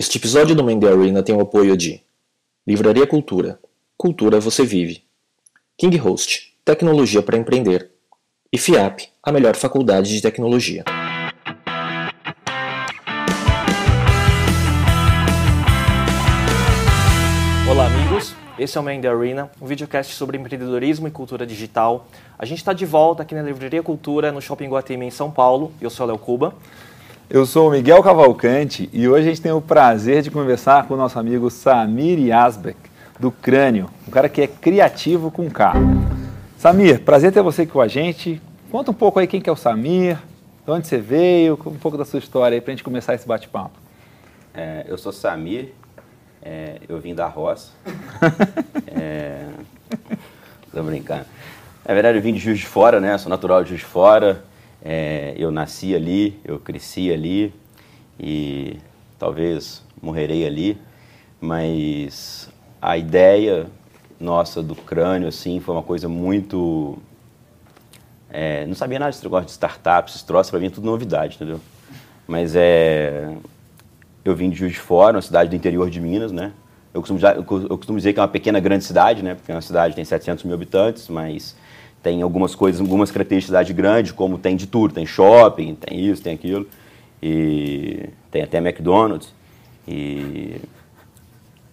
Este episódio do Mendy Arena tem o apoio de Livraria Cultura. Cultura você vive. King Host, tecnologia para empreender. E FIAP, a melhor faculdade de tecnologia. Olá, amigos. Esse é o Mendy Arena, um videocast sobre empreendedorismo e cultura digital. A gente está de volta aqui na Livraria Cultura, no Shopping Guatemi, em São Paulo. Eu sou o Léo Cuba. Eu sou o Miguel Cavalcante e hoje a gente tem o prazer de conversar com o nosso amigo Samir Yazbek, do Crânio, um cara que é criativo com carro. Samir, prazer ter você aqui com a gente. Conta um pouco aí quem que é o Samir, de onde você veio, um pouco da sua história aí para a gente começar esse bate-papo. É, eu sou Samir, é, eu vim da roça. é, tô brincando. Na verdade, eu vim de Juiz de Fora, né? Sou natural de Juiz de Fora. É, eu nasci ali, eu cresci ali e talvez morrerei ali, mas a ideia nossa do crânio assim foi uma coisa muito é, não sabia nada desse negócio de startups, esses troços, para mim é tudo novidade, entendeu? Mas é, eu vim de Juiz de Fora, uma cidade do interior de Minas, né? Eu costumo, eu costumo dizer que é uma pequena grande cidade, né? Porque é uma cidade que tem 700 mil habitantes, mas tem algumas coisas, algumas características de cidade grande, como tem de tudo, tem shopping, tem isso, tem aquilo, e tem até McDonald's, e,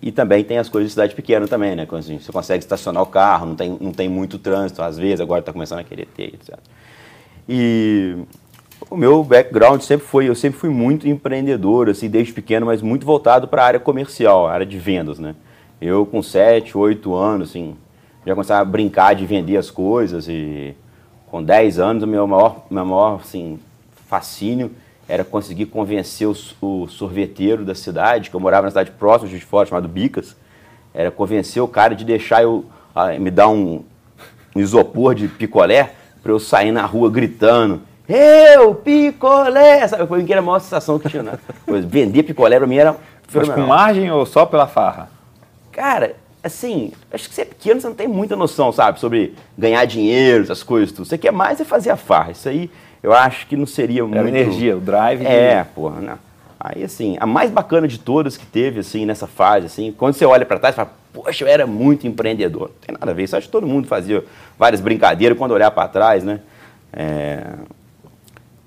e também tem as coisas de cidade pequena também, né? Quando você consegue estacionar o carro, não tem, não tem muito trânsito, às vezes, agora está começando a querer ter, etc. E o meu background sempre foi, eu sempre fui muito empreendedor, assim, desde pequeno, mas muito voltado para a área comercial, a área de vendas, né? Eu com 7, 8 anos, assim, já começava a brincar de vender as coisas e com 10 anos o meu maior, meu maior assim, fascínio era conseguir convencer o, o, sorveteiro da cidade, que eu morava na cidade próxima de Fora, chamado Bicas, era convencer o cara de deixar eu me dar um, um isopor de picolé para eu sair na rua gritando eu, picolé! Sabe, foi a maior sensação que tinha. Né? Vender picolé para mim era. Mas com margem ou só pela farra? Cara, assim, acho que você é pequeno, você não tem muita noção, sabe, sobre ganhar dinheiro, essas coisas, tudo. Você quer mais é fazer a farra. Isso aí eu acho que não seria Era muito... energia, o drive. É, de... porra? Aí, assim, a mais bacana de todas que teve, assim, nessa fase, assim, quando você olha para trás, você fala, poxa, eu era muito empreendedor. Não tem nada a ver, isso acho que todo mundo fazia várias brincadeiras quando olhar para trás, né? É...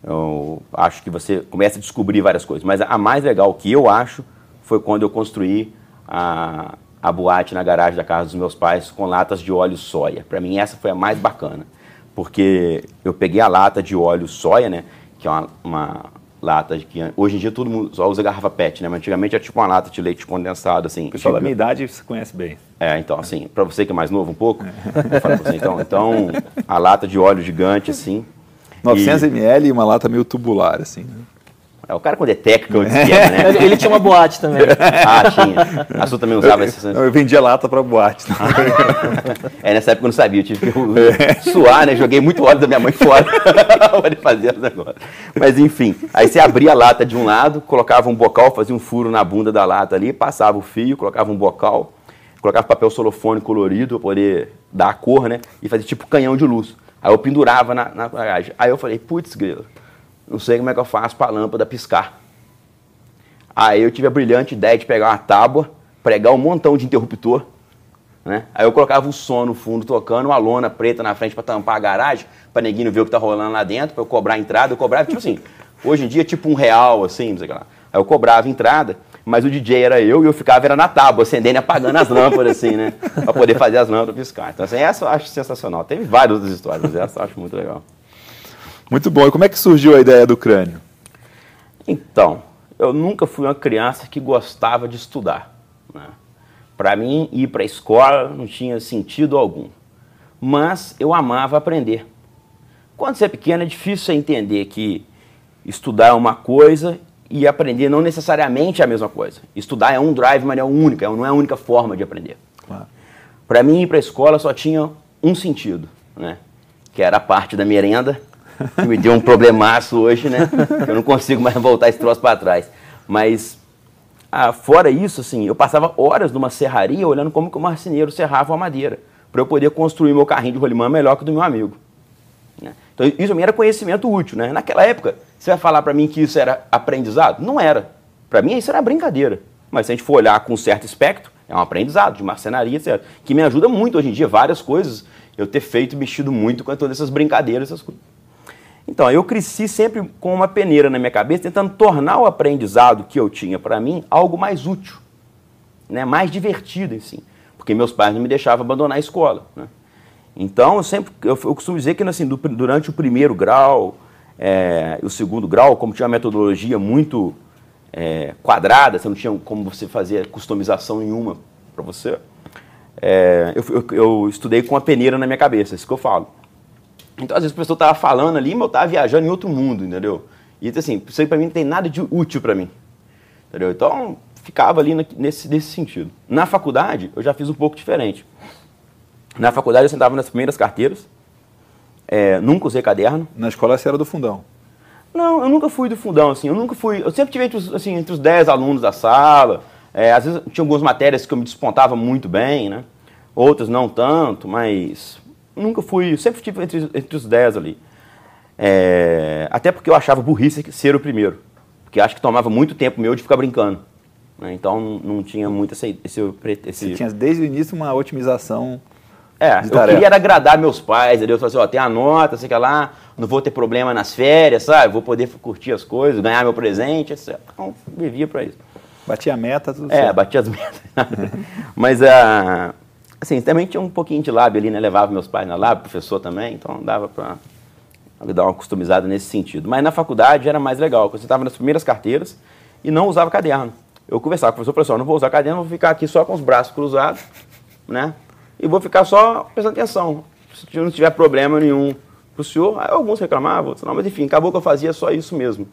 Eu acho que você começa a descobrir várias coisas, mas a mais legal que eu acho foi quando eu construí a, a boate na garagem da casa dos meus pais com latas de óleo soia. Para mim essa foi a mais bacana, porque eu peguei a lata de óleo soia, né, que é uma, uma lata de que hoje em dia todo mundo só usa garrafa PET, né, mas antigamente era tipo uma lata de leite condensado assim. O pessoal tipo, da minha idade você conhece bem. É, então assim, para você que é mais novo um pouco, você, então, então a lata de óleo gigante assim. 900 e... ml e uma lata meio tubular assim. Né? É, o cara quando é técnico é esquema, né? Ele tinha uma boate também. ah, tinha. A sua também usava esse... Eu, eu vendia lata para boate. é, nessa época eu não sabia, eu tive que é. suar, né? Joguei muito óleo da minha mãe fora para fazer o negócio. Mas enfim, aí você abria a lata de um lado, colocava um bocal, fazia um furo na bunda da lata ali, passava o fio, colocava um bocal, colocava papel solofone colorido para poder dar a cor, né? E fazia tipo canhão de luz. Aí eu pendurava na, na garagem. Aí eu falei, putz, grilo, não sei como é que eu faço para a lâmpada piscar. Aí eu tive a brilhante ideia de pegar uma tábua, pregar um montão de interruptor, né? Aí eu colocava o som no fundo tocando, uma lona preta na frente para tampar a garagem, para ninguém ver o que tá rolando lá dentro, para eu cobrar a entrada. Eu cobrava, tipo assim, hoje em dia, tipo um real, assim, não sei o que lá. Aí eu cobrava a entrada, mas o DJ era eu e eu ficava era na tábua, acendendo e apagando as lâmpadas, assim, né? Para poder fazer as lâmpadas piscar. Então, assim, essa eu acho sensacional. Teve várias outras histórias, mas essa eu acho muito legal. Muito bom. E como é que surgiu a ideia do crânio? Então, eu nunca fui uma criança que gostava de estudar. Né? Para mim, ir para a escola não tinha sentido algum. Mas eu amava aprender. Quando você é pequeno, é difícil entender que estudar é uma coisa e aprender não necessariamente é a mesma coisa. Estudar é um drive, mas é única, não é a única forma de aprender. Claro. Para mim, ir para a escola só tinha um sentido, né? que era a parte da merenda que me deu um problemaço hoje, né? Eu não consigo mais voltar esse troço para trás. Mas, ah, fora isso, assim, eu passava horas numa serraria olhando como que o marceneiro serrava a madeira, para eu poder construir meu carrinho de rolimã melhor que o do meu amigo. Né? Então, isso também era conhecimento útil, né? Naquela época, você vai falar para mim que isso era aprendizado? Não era. Para mim, isso era brincadeira. Mas se a gente for olhar com certo espectro, é um aprendizado de marcenaria, etc. Que me ajuda muito hoje em dia, várias coisas, eu ter feito, mexido muito com todas essas brincadeiras, essas coisas. Então, eu cresci sempre com uma peneira na minha cabeça, tentando tornar o aprendizado que eu tinha para mim algo mais útil, né? mais divertido, assim. Porque meus pais não me deixavam abandonar a escola. Né? Então, eu sempre eu, eu costumo dizer que assim, do, durante o primeiro grau, é, o segundo grau, como tinha uma metodologia muito é, quadrada, você não tinha como você fazer customização nenhuma para você, é, eu, eu, eu, estudei com a peneira na minha cabeça, é isso que eu falo. Então, às vezes, o professor estava falando ali, mas eu estava viajando em outro mundo, entendeu? E assim, isso aí para mim não tem nada de útil para mim. Entendeu? Então, ficava ali nesse, nesse sentido. Na faculdade, eu já fiz um pouco diferente. Na faculdade, eu sentava nas primeiras carteiras, é, nunca usei caderno. Na escola, você era do fundão? Não, eu nunca fui do fundão, assim, eu nunca fui, eu sempre tive entre os, assim, entre os 10 alunos da sala, é, às vezes tinha algumas matérias que eu me despontava muito bem, né, outras não tanto, mas nunca fui, sempre tive entre, entre os 10 ali. É, até porque eu achava burrice ser o primeiro, porque acho que tomava muito tempo meu de ficar brincando, né, então não, não, tinha muito esse, esse, esse... Você tinha desde o início uma otimização é, eu queria agradar meus pais? Eu falei assim, ó, tem a nota, sei que lá, não vou ter problema nas férias, sabe? Vou poder curtir as coisas, ganhar meu presente, etc. Então, vivia para isso. Batia a meta, tudo É, certo. batia as metas. Mas, uh, assim, também tinha um pouquinho de lábio ali, né? Levava meus pais na lábio, professor também, então dava para dar uma customizada nesse sentido. Mas na faculdade era mais legal, porque você estava nas primeiras carteiras e não usava caderno. Eu conversava com o professor, professor, não vou usar caderno, vou ficar aqui só com os braços cruzados, né? e vou ficar só prestando atenção. Se não tiver problema nenhum para o senhor, aí alguns reclamavam, não, mas enfim, acabou que eu fazia só isso mesmo.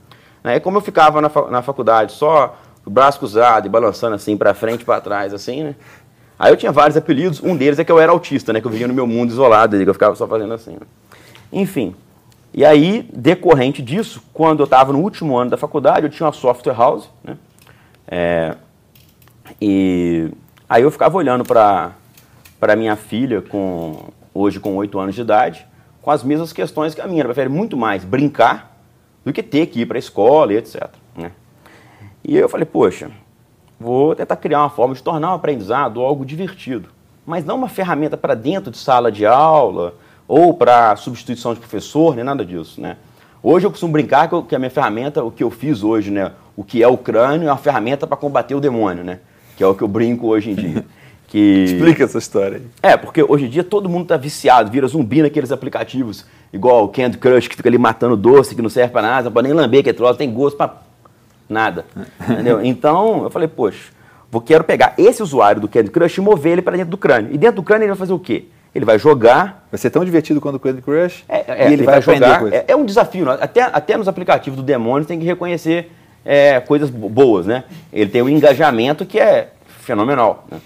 Né? como eu ficava na, na faculdade só o braço cruzado e balançando assim para frente e para trás, assim, né? Aí eu tinha vários apelidos, um deles é que eu era autista, né? Que eu vivia no meu mundo isolado, que eu ficava só fazendo assim. Né? Enfim, e aí, decorrente disso, quando eu estava no último ano da faculdade, eu tinha uma software house, né? É, e aí eu ficava olhando para para minha filha, com hoje com 8 anos de idade, com as mesmas questões que a minha. Ela prefere muito mais brincar do que ter que ir para a escola e etc. Né? E eu falei, poxa, vou tentar criar uma forma de tornar o aprendizado algo divertido, mas não uma ferramenta para dentro de sala de aula ou para substituição de professor, nem nada disso, né? Hoje eu costumo brincar que a minha ferramenta, o que eu fiz hoje, né, o que é o crânio, é uma ferramenta para combater o demônio, né? Que é o que eu brinco hoje em dia. Que... Explica essa história aí. É, porque hoje em dia todo mundo tá viciado, vira zumbi naqueles aplicativos, igual o Candy Crush, que fica ali matando doce, que não serve para nada, pode nem lamber que é troço, tem gosto para nada. entendeu? Então, eu falei, poxa, vou quero pegar esse usuário do Candy Crush e mover ele para dentro do crânio. E dentro do crânio ele vai fazer o quê? Ele vai jogar. Vai ser tão divertido quanto o Candy Crush. É, é, e ele, ele vai, vai jogar. É, é, um desafio. Até, até nos aplicativos do demônio tem que reconhecer é, coisas boas, né? Ele tem um engajamento que é fenomenal. Né?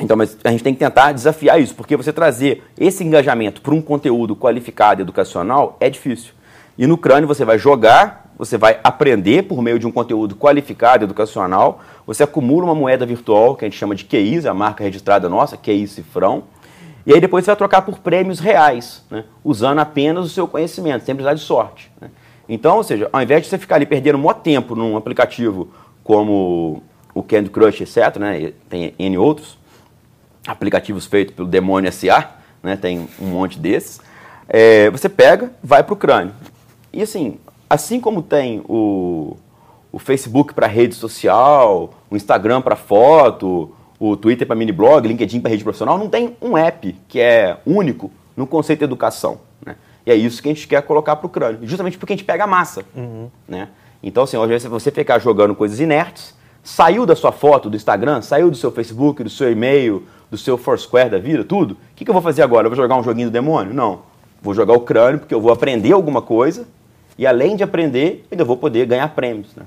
Então, mas a gente tem que tentar desafiar isso, porque você trazer esse engajamento para um conteúdo qualificado educacional é difícil. E no crânio você vai jogar, você vai aprender por meio de um conteúdo qualificado educacional, você acumula uma moeda virtual que a gente chama de QIs, a marca registrada nossa, QI Cifrão, e aí depois você vai trocar por prêmios reais, né, usando apenas o seu conhecimento, sem precisar de sorte. Né. Então, ou seja, ao invés de você ficar ali perdendo um tempo num aplicativo como o Candy Crush, etc., né, tem N outros, aplicativos feitos pelo Demônio SA, né, tem um monte desses, é, você pega, vai para o crânio. E assim, assim como tem o, o Facebook para rede social, o Instagram para foto, o Twitter para mini blog, LinkedIn para rede profissional, não tem um app que é único no conceito de educação. Né? E é isso que a gente quer colocar para o crânio, justamente porque a gente pega a massa. Uhum. Né? Então, assim, hoje você ficar jogando coisas inertes, saiu da sua foto do Instagram, saiu do seu Facebook, do seu e-mail, do seu Foursquare da vida, tudo. O que, que eu vou fazer agora? Eu vou jogar um joguinho do demônio? Não. Vou jogar o crânio porque eu vou aprender alguma coisa e além de aprender, ainda vou poder ganhar prêmios. Né?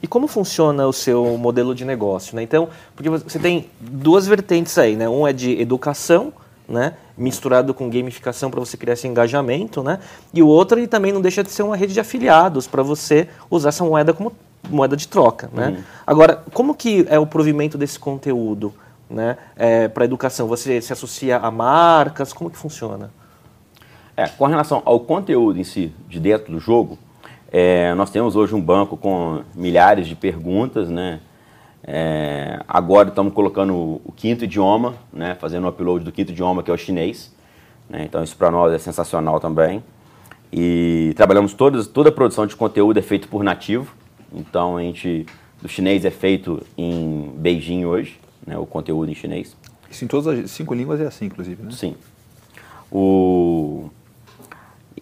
E como funciona o seu modelo de negócio? Né? Então, porque você tem duas vertentes aí, né? Um é de educação, né? misturado com gamificação para você criar esse engajamento, né? E o outro ele também não deixa de ser uma rede de afiliados para você usar essa moeda como moeda de troca, né? Uhum. Agora, como que é o provimento desse conteúdo? né, é, para a educação? Você se associa a marcas? Como que funciona? É, com relação ao conteúdo em si, de dentro do jogo, é, nós temos hoje um banco com milhares de perguntas, né? É, agora estamos colocando o quinto idioma, né, fazendo o upload do quinto idioma, que é o chinês. Né, então isso para nós é sensacional também. E trabalhamos todas, toda a produção de conteúdo é feito por nativo. Então a gente, o chinês é feito em Beijing hoje, né, o conteúdo em chinês. Isso em todas as cinco línguas é assim, inclusive, né? Sim. O...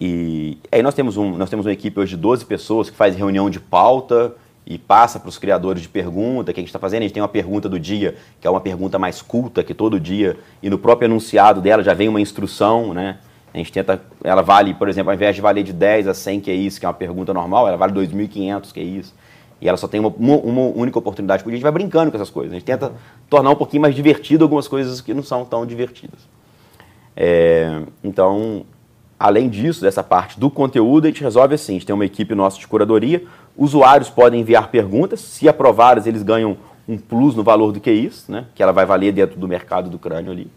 E aí nós temos, um, nós temos uma equipe hoje de 12 pessoas que faz reunião de pauta, e passa para os criadores de pergunta que a gente está fazendo. A gente tem uma pergunta do dia, que é uma pergunta mais culta, que todo dia, e no próprio enunciado dela já vem uma instrução, né? A gente tenta, ela vale, por exemplo, ao invés de valer de 10 a 100, que é isso, que é uma pergunta normal, ela vale 2.500, que é isso. E ela só tem uma, uma, única oportunidade por. A gente vai brincando com essas coisas. A gente tenta tornar um pouquinho mais divertido algumas coisas que não são tão divertidas. É, então, além disso, dessa parte do conteúdo, a gente resolve assim. A gente tem uma equipe nossa de curadoria, Usuários podem enviar perguntas, se aprovadas, eles ganham um plus no valor do que isso, né? que ela vai valer dentro do mercado do crânio ali.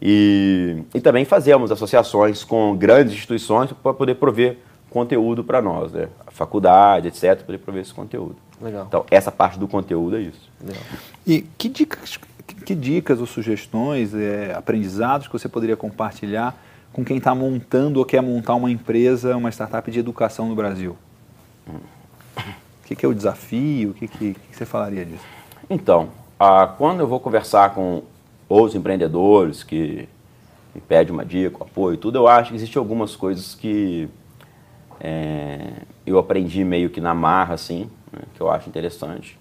E, e também fazemos associações com grandes instituições para poder prover conteúdo para nós, né? a faculdade, etc., para poder prover esse conteúdo. Legal. Então, essa parte do conteúdo é isso. Legal. E que dicas, que dicas ou sugestões, é, aprendizados que você poderia compartilhar com quem está montando ou quer montar uma empresa, uma startup de educação no Brasil? O que, que é o desafio? O que, que, que você falaria disso? Então, ah, quando eu vou conversar com outros empreendedores que me pedem uma dica, um apoio, tudo, eu acho que existem algumas coisas que é, eu aprendi meio que na marra, assim, né, que eu acho interessante.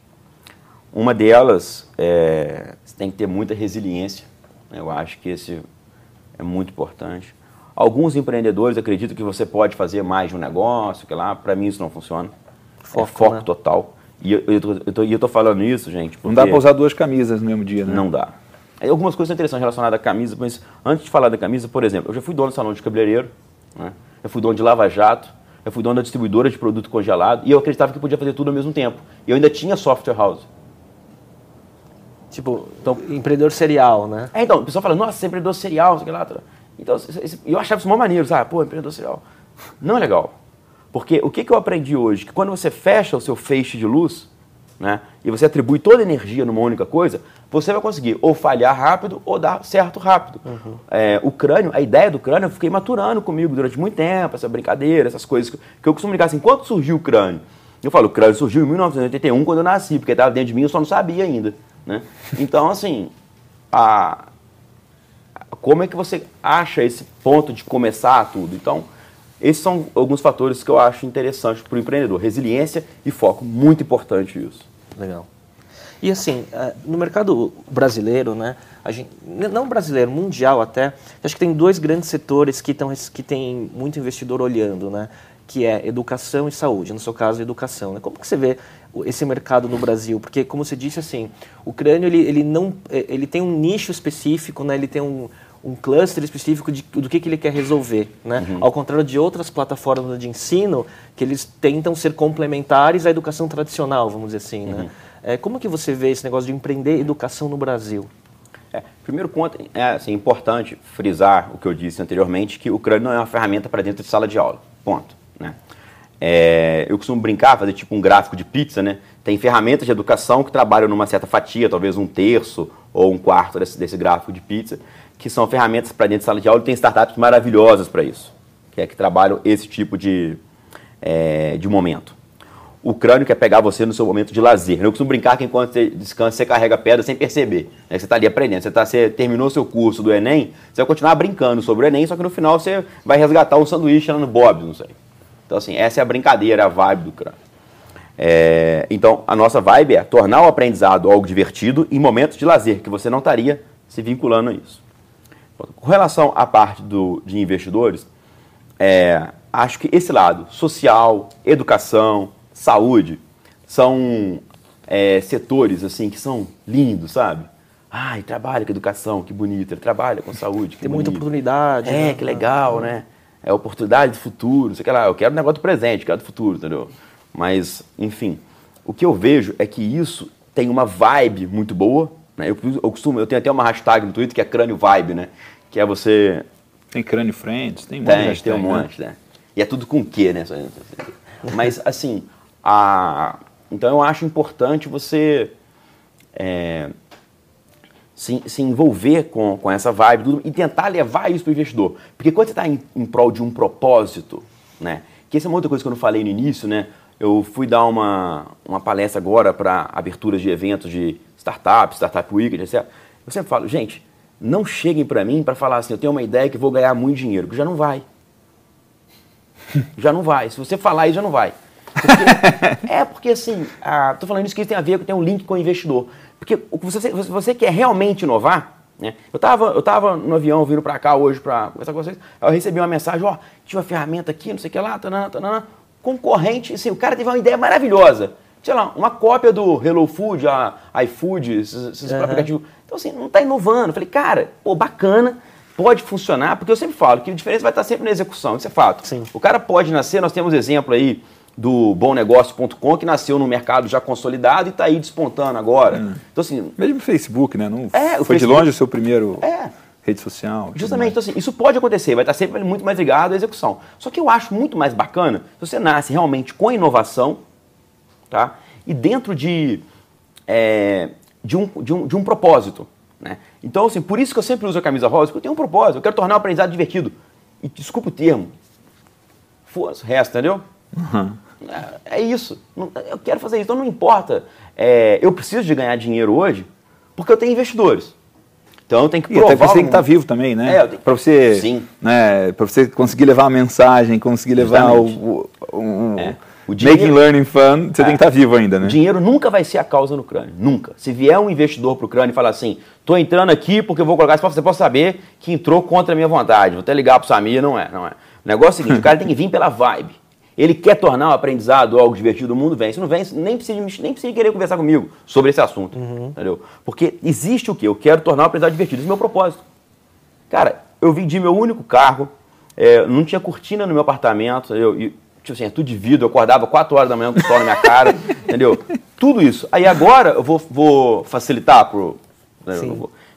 Uma delas é você tem que ter muita resiliência. Né, eu acho que esse é muito importante. Alguns empreendedores acreditam que você pode fazer mais de um negócio, que lá, para mim isso não funciona. Foco, é foco né? total. E eu, tô falando isso, gente. Não dá para usar duas camisas no mesmo dia, né? Não dá. Algumas coisas interessantes relacionadas à camisa, mas antes de falar da camisa, por exemplo, eu já fui dono de salão de cabeleireiro, né? eu fui dono de lava-jato, eu fui dono da distribuidora de produto congelado e eu acreditava que podia fazer tudo ao mesmo tempo. E eu ainda tinha software house. Tipo, então, empreendedor serial, né? É, então, o pessoal fala, nossa, você é empreendedor serial, sei lá. Então, eu achava isso uma maneiro, sabe? Pô, empreendedor serial. Não é legal. Porque o que, que eu aprendi hoje? Que quando você fecha o seu feixe de luz, né, e você atribui toda a energia numa única coisa, você vai conseguir ou falhar rápido ou dar certo rápido. Uhum. É, o crânio, a ideia do crânio, eu fiquei maturando comigo durante muito tempo, essa brincadeira, essas coisas que, que eu costumo ligar assim, quando surgiu o crânio? Eu falo, o crânio surgiu em 1981, quando eu nasci, porque estava dentro de mim, eu só não sabia ainda. Né? Então, assim, a, como é que você acha esse ponto de começar tudo? Então, esses são alguns fatores que eu acho interessantes para o empreendedor. Resiliência e foco, muito importante isso. Legal. E assim, é, no mercado brasileiro, né, a gente, não brasileiro, mundial até, acho que tem dois grandes setores que, tão, que tem muito investidor olhando, né, que é educação e saúde, no seu caso, educação. Né? Como que você vê esse mercado no Brasil? Porque, como você disse, assim, o crânio ele, ele, não, é, ele tem um nicho específico, né, ele tem um, um cluster específico de, do que, que ele quer resolver, né? Uhum. Ao contrário de outras plataformas de ensino que eles tentam ser complementares à educação tradicional, vamos dizer assim, né? uhum. né? É, como que você vê esse negócio de empreender educação no Brasil? É, primeiro ponto, é assim, importante frisar o que eu disse anteriormente, que o crânio não é uma ferramenta para dentro de sala de aula, ponto. Né? É, eu costumo brincar, fazer tipo um gráfico de pizza, né? Tem ferramentas de educação que trabalham numa certa fatia, talvez um terço ou um quarto desse, desse gráfico de pizza, que são ferramentas para dentro de sala de aula e tem startups maravilhosas para isso, que é que trabalham esse tipo de, é, de momento. O crânio quer pegar você no seu momento de lazer. Eu costumo brincar que enquanto você descansa, você carrega pedra sem perceber. Né? Você está ali aprendendo. Você, tá, você terminou seu curso do Enem, você vai continuar brincando sobre o Enem, só que no final você vai resgatar um sanduíche lá no Bob, não sei. Então, assim, essa é a brincadeira, a vibe do crânio. É, então, a nossa vibe é tornar o aprendizado algo divertido em momentos de lazer, que você não estaria se vinculando a isso. Com relação à parte do, de investidores, é, acho que esse lado, social, educação, saúde, são é, setores assim que são lindos, sabe? Ai, trabalha com educação, que bonito. Ele trabalha com saúde, que Tem bonito. muita oportunidade. É, né? que legal, né? É oportunidade do futuro, sei lá. Eu quero um negócio do presente, quero do futuro, entendeu? Mas, enfim, o que eu vejo é que isso tem uma vibe muito boa, né? Eu, eu, costumo, eu tenho até uma hashtag no Twitter que é crânio vibe, né? Que é você. Tem crânio friends, tem um monte tem, hashtag, tem um né? monte, né? E é tudo com o quê, né? Mas assim, a... então eu acho importante você é, se, se, envolver com, com essa vibe tudo, e tentar levar isso para o investidor. Porque quando você está em, em prol de um propósito, né? Que essa é uma outra coisa que eu não falei no início, né? Eu fui dar uma, uma palestra agora para aberturas de eventos de startups, Startup Week, etc. Eu sempre falo, gente, não cheguem para mim para falar assim, eu tenho uma ideia que vou ganhar muito dinheiro, porque já não vai. já não vai. Se você falar isso, já não vai. Porque, é porque assim, estou falando isso que tem a ver, tem um link com o investidor. Porque você, você quer realmente inovar, né? Eu estava eu tava no avião vindo para cá hoje para conversar com vocês, eu recebi uma mensagem, ó, tinha uma ferramenta aqui, não sei o que lá, tanana, tanana, concorrente, assim, o cara teve uma ideia maravilhosa. Sei lá, uma cópia do Hello Food, a iFood, esses, esses uhum. aplicativos. Então, assim, não está inovando. Eu falei, cara, pô, bacana, pode funcionar, porque eu sempre falo que a diferença vai estar sempre na execução, isso é fato. Sim. O cara pode nascer, nós temos exemplo aí do bomnegócio.com, que nasceu no mercado já consolidado e está aí despontando agora. Hum. Então, assim, Mesmo o Facebook, né? Não é, foi Facebook, de longe o seu primeiro é, rede social. Justamente, então, assim, isso pode acontecer, vai estar sempre muito mais ligado à execução. Só que eu acho muito mais bacana se você nasce realmente com inovação, tá? E dentro de, é, de, um, de, um, de um propósito. Né? Então, assim, por isso que eu sempre uso a camisa rosa, porque eu tenho um propósito, eu quero tornar o aprendizado divertido. E desculpa o termo. Força, resto, entendeu? Uhum. É, é, isso. Eu quero fazer isso. Então não importa. É, eu preciso de ganhar dinheiro hoje porque eu tenho investidores. Então eu tenho que provar. E até você tem que estar vivo também, né? É, tenho... Para você, Sim. Né, para você conseguir levar a mensagem, conseguir levar o, o, o, é. o dinheiro... making learning fun, você é. tem que estar vivo ainda, né? O dinheiro nunca vai ser a causa no crânio, nunca. Se vier um investidor para o crânio e falar assim, estou entrando aqui porque eu vou colocar, você pode saber que entrou contra a minha vontade. Vou até ligar para o Samir, não é, não é. O negócio é o seguinte, o cara tem que vir pela vibe. Ele quer tornar o aprendizado algo divertido, o mundo vem. Se não vem, nem precisa, nem precisa querer conversar comigo sobre esse assunto. Uhum. Entendeu? Porque existe o quê? Eu quero tornar o aprendizado divertido. Esse é o meu propósito. Cara, eu vendi meu único carro, é, não tinha cortina no meu apartamento, eu, eu, tipo assim, é tudo de vidro, eu acordava 4 horas da manhã com o sol na minha cara, entendeu? Tudo isso. Aí agora eu vou, vou facilitar pro. Né,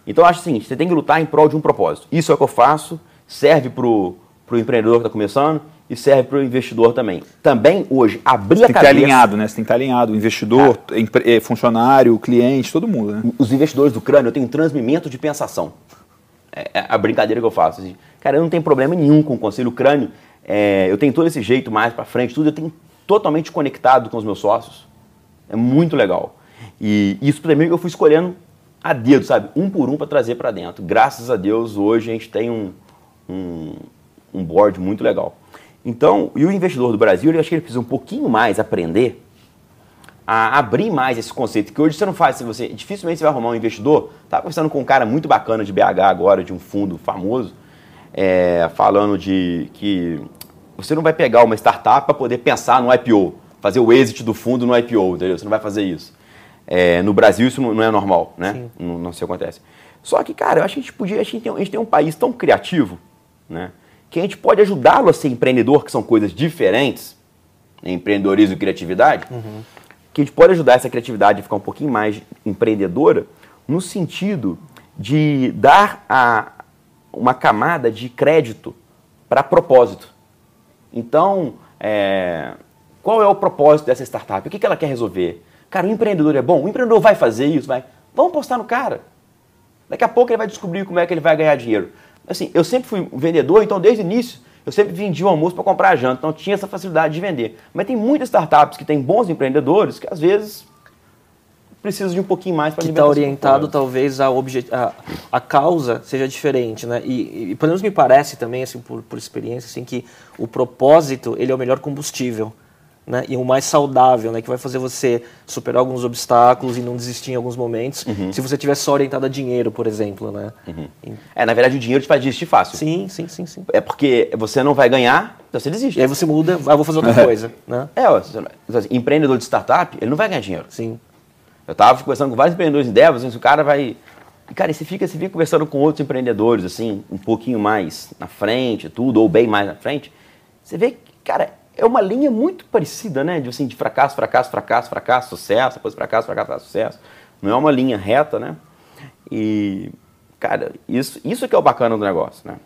então eu acho o seguinte, você tem que lutar em prol de um propósito. Isso é o que eu faço, serve pro, pro empreendedor que está começando e serve para o investidor também. Também hoje, abrir a cabeça... Tem que estar alinhado, né? Você tem que estar alinhado. O investidor, ah. funcionário, cliente, todo mundo, né? Os investidores do crânio têm um transmimento de pensação. É, é a brincadeira que eu faço. Assim. Cara, eu não tenho problema nenhum com o conselho crânio. É, eu tenho todo esse jeito mais para frente, tudo. Eu tenho totalmente conectado com os meus sócios. É muito legal. E isso mim eu fui escolhendo a dedo, sabe? Um por um para trazer para dentro. Graças a Deus, hoje a gente tem um, um, um board muito legal. Então, e o investidor do Brasil, eu acho que ele precisa um pouquinho mais aprender a abrir mais esse conceito, que hoje você não faz, você dificilmente você vai arrumar um investidor. Estava conversando com um cara muito bacana de BH agora, de um fundo famoso, é, falando de que você não vai pegar uma startup para poder pensar no IPO, fazer o exit do fundo no IPO, entendeu? Você não vai fazer isso. É, no Brasil isso não é normal, né? Não, não se acontece. Só que, cara, eu acho que a gente podia, a gente tem, a gente tem um país tão criativo, né? Que a gente pode ajudá-lo a ser empreendedor, que são coisas diferentes, né, empreendedorismo e criatividade, uhum. que a gente pode ajudar essa criatividade a ficar um pouquinho mais empreendedora, no sentido de dar a, uma camada de crédito para propósito. Então, é, qual é o propósito dessa startup? O que, que ela quer resolver? Cara, o empreendedor é bom? O empreendedor vai fazer isso? Vai. Vamos postar no cara. Daqui a pouco ele vai descobrir como é que ele vai ganhar dinheiro. Assim, eu sempre fui vendedor, então desde o início eu sempre vendi o almoço para comprar a janta, então tinha essa facilidade de vender. Mas tem muitas startups que têm bons empreendedores que às vezes precisam de um pouquinho mais para está orientado talvez a, a, a causa seja diferente, né? E, e pelo menos me parece também, assim, por, por experiência, assim, que o propósito ele é o melhor combustível né, e o mais saudável, né, que vai fazer você superar alguns obstáculos e não desistir em alguns momentos, uhum. se você tiver só orientado a dinheiro, por exemplo. Né? Uhum. É, na verdade, o dinheiro te faz desistir fácil. Sim, sim, sim, sim. É porque você não vai ganhar, então você desiste. E aí você muda, ah, vou fazer outra coisa. Né? É, assim, empreendedor de startup, ele não vai ganhar dinheiro. Sim. Eu estava conversando com vários empreendedores em Devas, assim, o cara vai... Cara, você fica, você fica conversando com outros empreendedores, assim, um pouquinho mais na frente, tudo, ou bem mais na frente, você vê que, cara, é uma linha muito parecida, né? De, assim, de fracasso, fracasso, fracasso, fracasso, sucesso, depois fracasso, fracasso, sucesso. Não é uma linha reta, né? E, cara, isso, isso que é o bacana do negócio, né?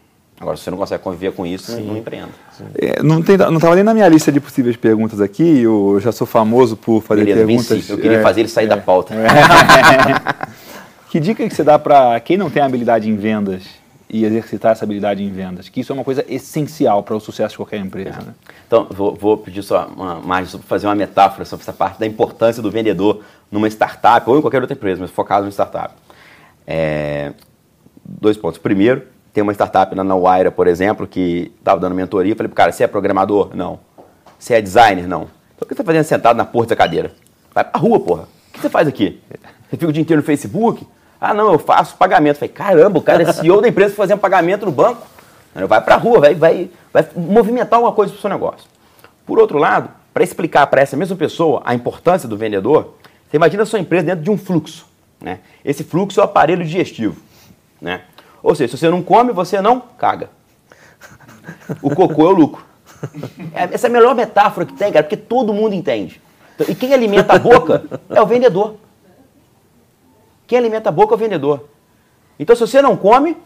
Agora, se você não consegue conviver com isso, Sim. não empreenda. É, não estava nem na minha lista de possíveis perguntas aqui, eu já sou famoso por fazer Beleza, perguntas. Eu queria é, fazer ele sair é, da pauta. Que dica que você dá para quem não tem habilidade em vendas e exercitar essa habilidade em vendas? Que isso é uma coisa essencial para o sucesso de qualquer empresa. Né? Então, vou, vou, pedir só uma para fazer uma metáfora sobre essa parte da importância do vendedor numa startup ou em qualquer outra empresa, mas focado numa startup. É, dois pontos. Primeiro, tem uma startup na Nawaira, por exemplo, que estava dando mentoria. Falei, cara, você é programador? Não. Você é designer? Não. Então o que você está fazendo sentado na porta da cadeira? Vai pra rua, porra. O que você faz aqui? Você fica o dia inteiro no Facebook? Ah, não, eu faço pagamento. Falei, caramba, o cara é CEO da empresa fazendo pagamento no banco. Vai pra rua, vai, vai, vai movimentar alguma coisa pro seu negócio. Por outro lado, para explicar para essa mesma pessoa a importância do vendedor, você imagina a sua empresa dentro de um fluxo. Né? Esse fluxo é o aparelho digestivo. Né? Ou seja, se você não come, você não caga. O cocô é o lucro. É, essa é a melhor metáfora que tem, cara, porque todo mundo entende. Então, e quem alimenta a boca é o vendedor. Quem alimenta a boca é o vendedor. Então, se você não come,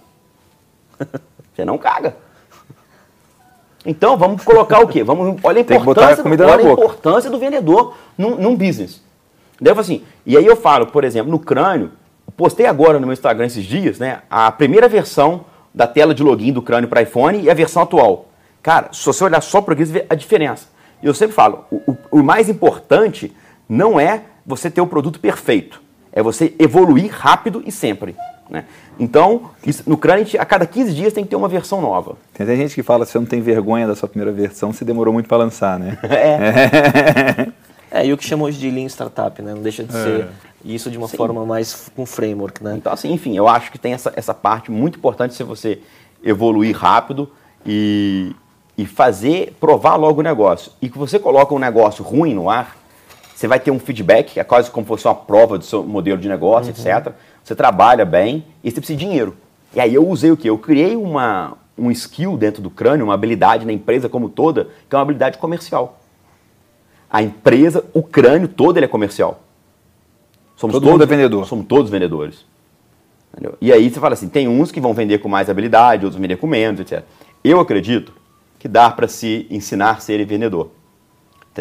você não caga. Então, vamos colocar o quê? Vamos, olha a importância, a olha a importância do vendedor num, num business. Daí assim, e aí eu falo, por exemplo, no crânio, postei agora no meu Instagram esses dias, né, a primeira versão da tela de login do crânio para iPhone e a versão atual. Cara, se você olhar só para o você vê a diferença. E eu sempre falo, o, o, o mais importante não é você ter o produto perfeito, é você evoluir rápido e sempre. Né? Então, isso, no crânio, a cada 15 dias tem que ter uma versão nova. Tem até gente que fala que você não tem vergonha da sua primeira versão, se demorou muito para lançar, né? É. é, e o que chamamos de Lean Startup, né? Não deixa de é. ser isso de uma Sim. forma mais com framework, né? Então, assim, enfim, eu acho que tem essa, essa parte muito importante se você evoluir rápido e, e fazer, provar logo o negócio. E que você coloca um negócio ruim no ar, você vai ter um feedback, é quase como se fosse uma prova do seu modelo de negócio, uhum. etc. Você trabalha bem e você precisa de dinheiro. E aí eu usei o quê? Eu criei uma, um skill dentro do crânio, uma habilidade na empresa como toda, que é uma habilidade comercial. A empresa, o crânio todo ele é comercial. Somos Todo todos, mundo é vendedor. Somos todos vendedores. Entendeu? E aí você fala assim, tem uns que vão vender com mais habilidade, outros vão vender com menos, etc. Eu acredito que dá para se ensinar a ser vendedor.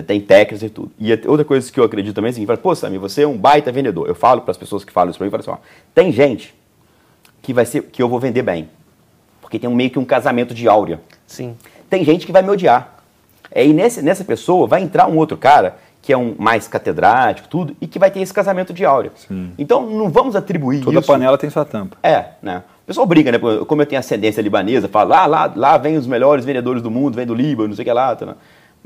Tem técnicas e tudo. E outra coisa que eu acredito também é assim, fala, pô, Samir, você é um baita vendedor. Eu falo para as pessoas que falam isso para mim, falo assim, ó, tem gente que vai ser que eu vou vender bem. Porque tem um, meio que um casamento de áurea. Sim. Tem gente que vai me odiar. E nesse, nessa pessoa vai entrar um outro cara que é um mais catedrático, tudo, e que vai ter esse casamento de áurea. Sim. Então não vamos atribuir Toda isso. Toda panela tem sua tampa. É, né? O pessoal briga, né? Como eu tenho ascendência libanesa, fala, ah, lá, lá vem os melhores vendedores do mundo, vem do Líbano, não sei o que lá. Tá,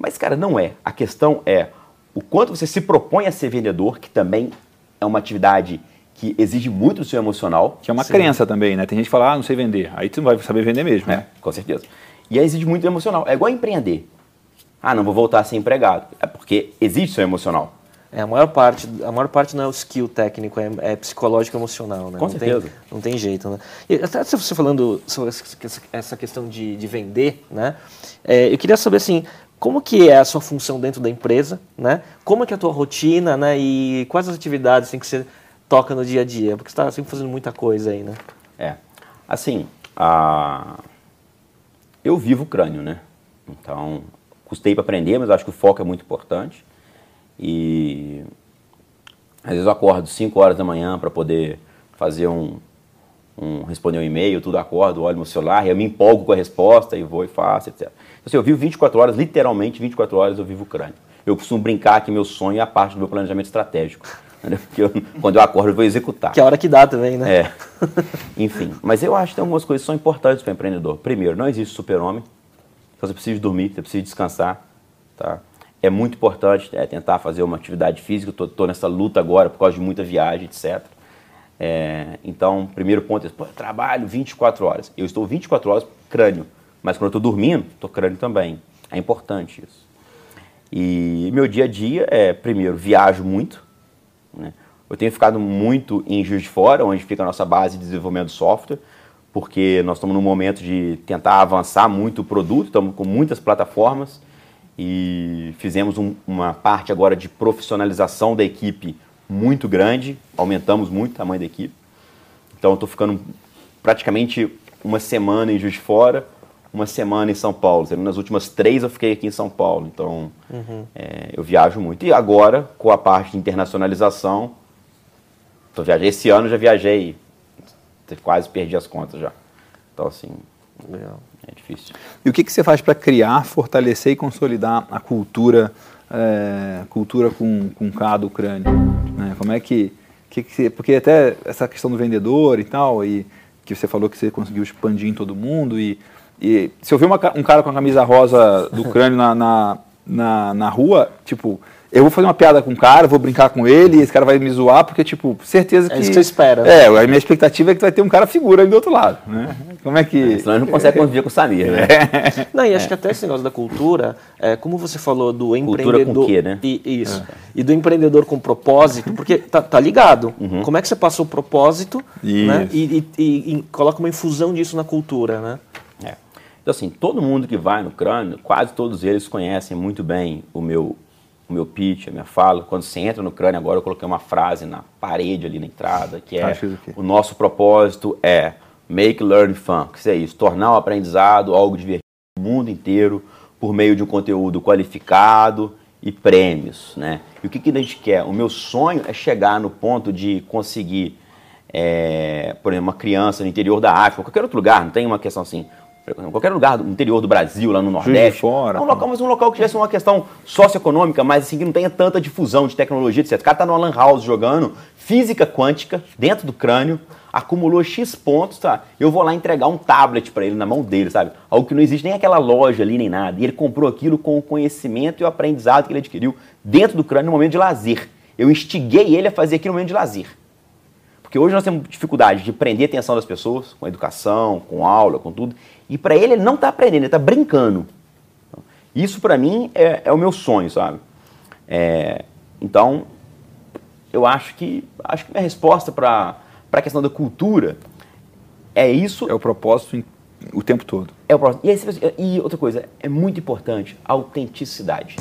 Mas, cara, não é. A questão é o quanto você se propõe a ser vendedor, que também é uma atividade que exige muito do seu emocional. Que é uma Sim. crença também, né? Tem gente que fala, ah, não sei vender. Aí tu não vai saber vender mesmo, né? É, com certeza. E aí exige muito do emocional. É igual empreender. Ah, não vou voltar a ser empregado. É porque existe seu emocional. É, a maior parte, a maior parte não é o skill técnico, é, é psicológico emocional, né? Com não certeza. Tem, não tem jeito, né? E até você falando sobre essa questão de, de vender, né? É, eu queria saber, assim, como que é a sua função dentro da empresa, né? Como é que é a tua rotina, né? E quais as atividades assim, que você toca no dia a dia? Porque você está sempre fazendo muita coisa aí, né? É, assim, a... eu vivo o crânio, né? Então, custei para aprender, mas acho que o foco é muito importante. E às vezes eu acordo 5 horas da manhã para poder fazer um, um, responder um e-mail, tudo acordo, olho no celular, eu me empolgo com a resposta e vou e faço, etc. Então, assim, eu vivo 24 horas, literalmente 24 horas eu vivo o crânio. Eu costumo brincar que meu sonho é a parte do meu planejamento estratégico. Porque eu, quando eu acordo eu vou executar. Que é a hora que dá também, né? É. Enfim, mas eu acho que tem algumas coisas que são importantes para o empreendedor. Primeiro, não existe super-homem. Então, você precisa dormir, você precisa descansar, tá? é muito importante é, tentar fazer uma atividade física. Estou nessa luta agora por causa de muita viagem, etc. É, então, primeiro ponto é: pô, eu trabalho 24 horas. Eu estou 24 horas crânio, mas quando eu estou dormindo, estou crânio também. É importante isso. E meu dia a dia é, primeiro, viajo muito. Né? Eu tenho ficado muito em Juiz de Fora, onde fica a nossa base de desenvolvimento de software, porque nós estamos num momento de tentar avançar muito o produto, estamos com muitas plataformas e fizemos um, uma parte agora de profissionalização da equipe muito grande, aumentamos muito o tamanho da equipe. Então estou ficando praticamente uma semana em Juiz de Fora, uma semana em São Paulo. Nas últimas três eu fiquei aqui em São Paulo, então uhum. é, eu viajo muito. E agora, com a parte de internacionalização, tô viajando. esse ano já viajei, quase perdi as contas já. Então, assim, Legal. é difícil. E o que, que você faz para criar, fortalecer e consolidar a cultura, é, cultura com, com K do crânio? Né? Como é que, que, que porque até essa questão do vendedor e tal, e que você falou que você conseguiu expandir em todo mundo e e se eu ver uma, um cara com a camisa rosa do crânio na, na, na, na rua, tipo, eu vou fazer uma piada com o cara, vou brincar com ele, e esse cara vai me zoar, porque, tipo, certeza que. É isso que você espera. Né? É, a minha expectativa é que vai ter um cara figura ali do outro lado, né? Como é que. É, senão a gente não consegue conviver com o Samir, né? É. Não, e acho que até esse negócio da cultura, é, como você falou do empreendedor. Cultura com quê, né? E, isso. É. E do empreendedor com propósito, porque tá, tá ligado. Uhum. Como é que você passa o propósito né? E, e, e, e coloca uma infusão disso na cultura, né? Então, assim, todo mundo que vai no crânio, quase todos eles conhecem muito bem o meu, o meu pitch, a minha fala. Quando você entra no crânio, agora eu coloquei uma frase na parede ali na entrada, que é o nosso propósito é make learn fun. Que é isso, tornar o aprendizado algo divertido no mundo inteiro por meio de um conteúdo qualificado e prêmios, né? E o que, que a gente quer? O meu sonho é chegar no ponto de conseguir, é, por exemplo, uma criança no interior da África, qualquer outro lugar, não tem uma questão assim, qualquer lugar do interior do Brasil, lá no Nordeste. Fora, um local, mas um local que tivesse uma questão socioeconômica, mas assim, que não tenha tanta difusão de tecnologia, etc. O cara tá no Lan House jogando física quântica dentro do crânio, acumulou X pontos, tá? Eu vou lá entregar um tablet para ele na mão dele, sabe? Algo que não existe nem aquela loja ali, nem nada. E ele comprou aquilo com o conhecimento e o aprendizado que ele adquiriu dentro do crânio no momento de lazer. Eu instiguei ele a fazer aquilo no momento de lazer. Porque hoje nós temos dificuldade de prender a atenção das pessoas, com educação, com aula, com tudo. E para ele, ele não está aprendendo, ele está brincando. Isso para mim é, é, o meu sonho, sabe? É, então, eu acho que acho que minha resposta para a questão da cultura é isso. É o propósito em, o tempo todo. É o propósito. E, e outra coisa, é muito importante, a autenticidade.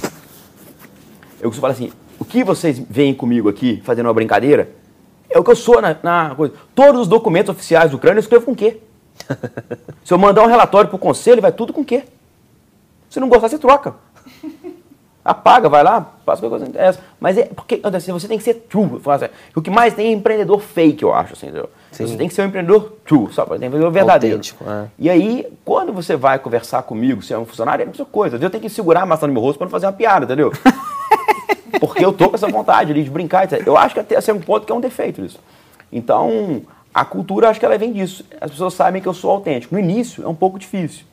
Eu costumo falar assim, o que vocês veem comigo aqui, fazendo uma brincadeira, é o que eu sou na, na coisa. Todos os documentos oficiais do crânio eu escrevo com o quê? Se eu mandar um relatório para o conselho, vai tudo com o quê? Se não gostar, você troca. Apaga, vai lá, faz qualquer coisa essa. Mas é porque assim, você tem que ser true. Assim, o que mais tem é empreendedor fake, eu acho. Assim, você tem que ser um empreendedor true, só tem um empreendedor verdadeiro. É. E aí, quando você vai conversar comigo, se é um funcionário, é a mesma coisa. Eu tenho que segurar a maçã no meu rosto para não fazer uma piada, entendeu? Porque eu tô com essa vontade ali de brincar. Etc. Eu acho que até esse é um ponto que é um defeito isso. Então, a cultura, acho que ela vem disso. As pessoas sabem que eu sou autêntico. No início é um pouco difícil.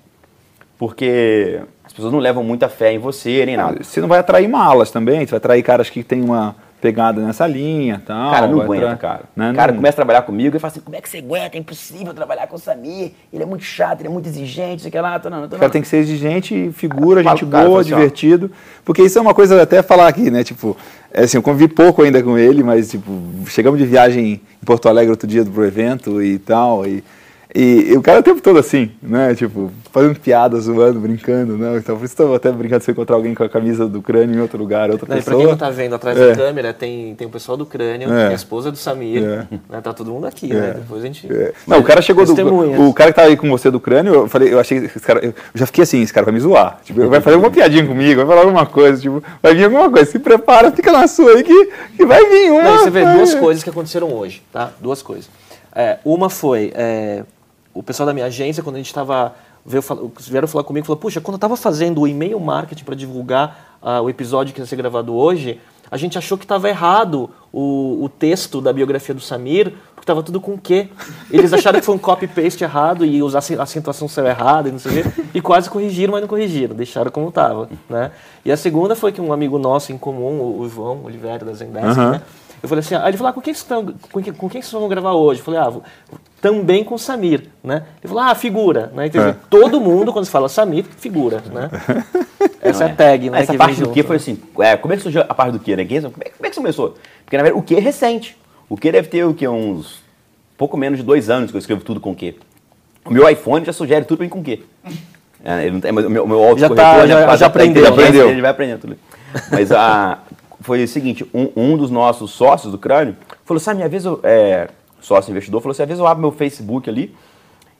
Porque as pessoas não levam muita fé em você, nem nada. Você não vai atrair malas também, você vai atrair caras que têm uma pegada nessa linha tal. Cara, não aguenta, tra... cara. Né? cara não... começa a trabalhar comigo e fala assim, como é que você aguenta? É impossível trabalhar com o Samir. Ele é muito chato, ele é muito exigente, sei que lá. Tô, não, tô, não. O cara tem que ser exigente, figura, gente boa, assim, divertido. Porque isso é uma coisa até falar aqui, né? Tipo, é assim, eu convivi pouco ainda com ele, mas tipo, chegamos de viagem em Porto Alegre outro dia pro evento e tal. E e, e, o cara o tempo todo assim, né? Tipo, fazendo piadas, zoando, brincando, né? Então por isso estou até brincando se eu encontrar alguém com a camisa do crânio em outro lugar, outra não, pessoa. Pra quem não tá vendo atrás é. da câmera, tem, tem o pessoal do crânio, é. a esposa do Samir, é. né? Tá todo mundo aqui, né? é. Depois a gente. É. Não, o cara chegou do. O cara que tava aí com você do crânio, eu falei, eu achei esse cara. Eu já fiquei assim, esse cara vai me zoar. Tipo, vai fazer alguma piadinha comigo, vai falar alguma coisa, tipo, vai vir alguma coisa. Se prepara, fica na sua aí que, que vai vir uma. Não, você vê duas coisas que aconteceram hoje, tá? Duas coisas. É, uma foi o pessoal da minha agência, quando a gente estava vieram falar comigo, falou, puxa, quando eu estava fazendo o e-mail marketing para divulgar uh, o episódio que ia ser gravado hoje, a gente achou que estava errado o, o, texto da biografia do Samir, porque estava tudo com o quê? Eles acharam que foi um copy-paste errado e a acentuação saiu errada e não sei o quê, e quase corrigiram, mas não corrigiram, deixaram como estava. Né? E a segunda foi que um amigo nosso em comum, o João Oliveira da Zendesk, uhum. né? Eu falei assim, ah, ele falou, ah, com quem vocês estão, com quem, com quem vocês vão gravar hoje? Eu falei, ah, também com o Samir, né? Ele falou, ah, figura, né? Então, é. todo mundo, quando se fala Samir, figura, né? Essa Não, é a tag, né? Essa parte do que foi assim, é, como é que surgiu a parte do que, né? Como é, como é que você começou? Porque, na verdade, o que é recente. O que deve ter, o que, uns pouco menos de dois anos que eu escrevo tudo com o que. O meu iPhone já sugere tudo para mim com o que. É, ele não tem, mas o meu, o meu já, tá, já, já, já, aprendeu, já aprendeu. Ele vai aprendendo tudo. Mas a, foi o seguinte, um, um dos nossos sócios do crânio falou, sabe, minha vez eu, é, sócio investidor, falou assim, às vezes eu abro meu Facebook ali,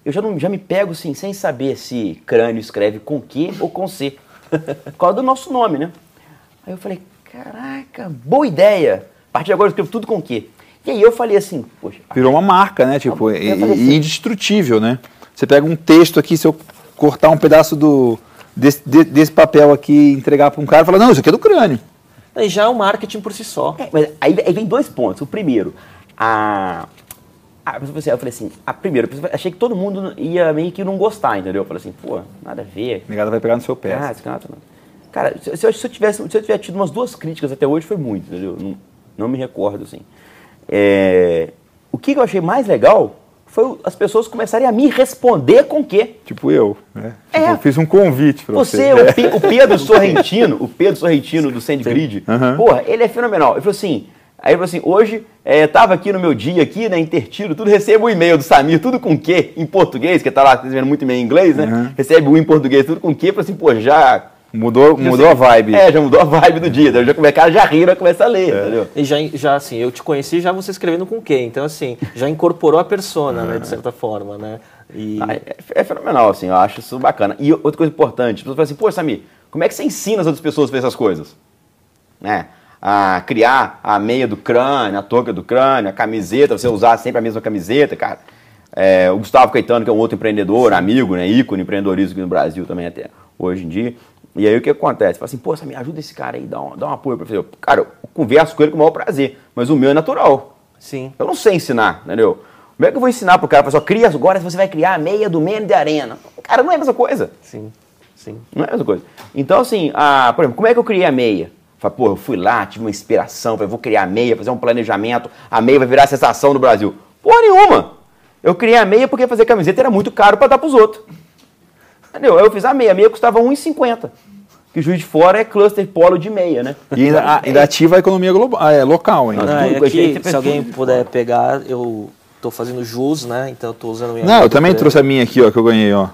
eu já, não, já me pego assim, sem saber se crânio escreve com Q ou com C. Por causa do nosso nome, né? Aí eu falei, caraca, boa ideia. A partir de agora eu escrevo tudo com Q. E aí eu falei assim, poxa. Virou uma marca, né? Tipo, e, assim- indestrutível, né? Você pega um texto aqui, se eu cortar um pedaço do, desse, de- desse papel aqui e entregar para um cara, fala, não, isso aqui é do crânio. Aí já é o marketing por si só. É, mas aí, aí vem dois pontos. O primeiro, a. a eu falei assim, a primeira, achei que todo mundo ia meio que não gostar, entendeu? Eu falei assim, pô, nada a ver. Negada vai pegar no seu pé. Ah, esse cara, não. Cara, se, se eu, se eu tivesse, se eu tiver tido umas duas críticas até hoje, foi muito, entendeu? Não, não me recordo, assim. É, o que eu achei mais legal foi as pessoas começarem a me responder com o quê? Tipo eu, né? É. Tipo, eu fiz um convite para você. Você, o, o Pedro Sorrentino, o Pedro Sorrentino do SandGrid, Aham. porra, ele é fenomenal. Ele falou assim, aí ele falou assim, hoje, é, tava aqui no meu dia aqui, né, intertido, tudo, recebo um e-mail do Samir, tudo com quê? Em português, que tá lá recebendo muito e-mail em inglês, né? Uhum. Recebe um em português, tudo com quê? Falei assim, pô, já... Mudou, mudou a vibe. É, já mudou a vibe do dia. Já, come- o cara já ri, já começa a ler, entendeu? E já, já assim, eu te conheci já você escrevendo com quem? Então, assim, já incorporou a persona, né, de certa forma, né? E Ah, é, é fenomenal, assim, eu acho isso bacana. E outra coisa importante, as pessoas falam assim, pô, Samir, como é que você ensina as outras pessoas a fazer essas coisas? Né? A criar a meia do crânio, a touca do crânio, a camiseta, você usar sempre a mesma camiseta, cara. É, o Gustavo Caetano, que é um outro empreendedor, amigo, né, ícone empreendedorismo aqui no Brasil também até hoje em dia. E aí o que acontece? Fala assim, pô, Samir, ajuda esse cara aí, dá um, dá um apoio pra fazer. Cara, eu converso com ele com o maior prazer, mas o meu é natural. sim. Eu não sei ensinar, entendeu? Como é que eu vou ensinar pro cara? Pessoal, cria agora você vai criar a meia do Mene de Arena. Cara, não é a mesma coisa. Sim, sim. Não é a mesma coisa. Então, assim, a, por exemplo, como é que eu criei a meia? Falei, pô, eu fui lá, tive uma inspiração, falei, vou criar a meia, fazer um planejamento, a meia vai virar a sensação do Brasil. Porra nenhuma! Eu criei a meia porque fazer camiseta era muito caro para dar pros outros. Entendeu? Aí eu fiz a meia, a meia custava R$1,50. Que Juiz de Fora é cluster polo de meia, né? E ainda, a- ainda ativa a economia global, é, local ainda. Não, tudo- é que, tudo- se alguém puder pegar, eu tô fazendo jus, né? Então eu tô usando minha Não, eu também pra- trouxe a minha aqui, ó, que eu ganhei, ó.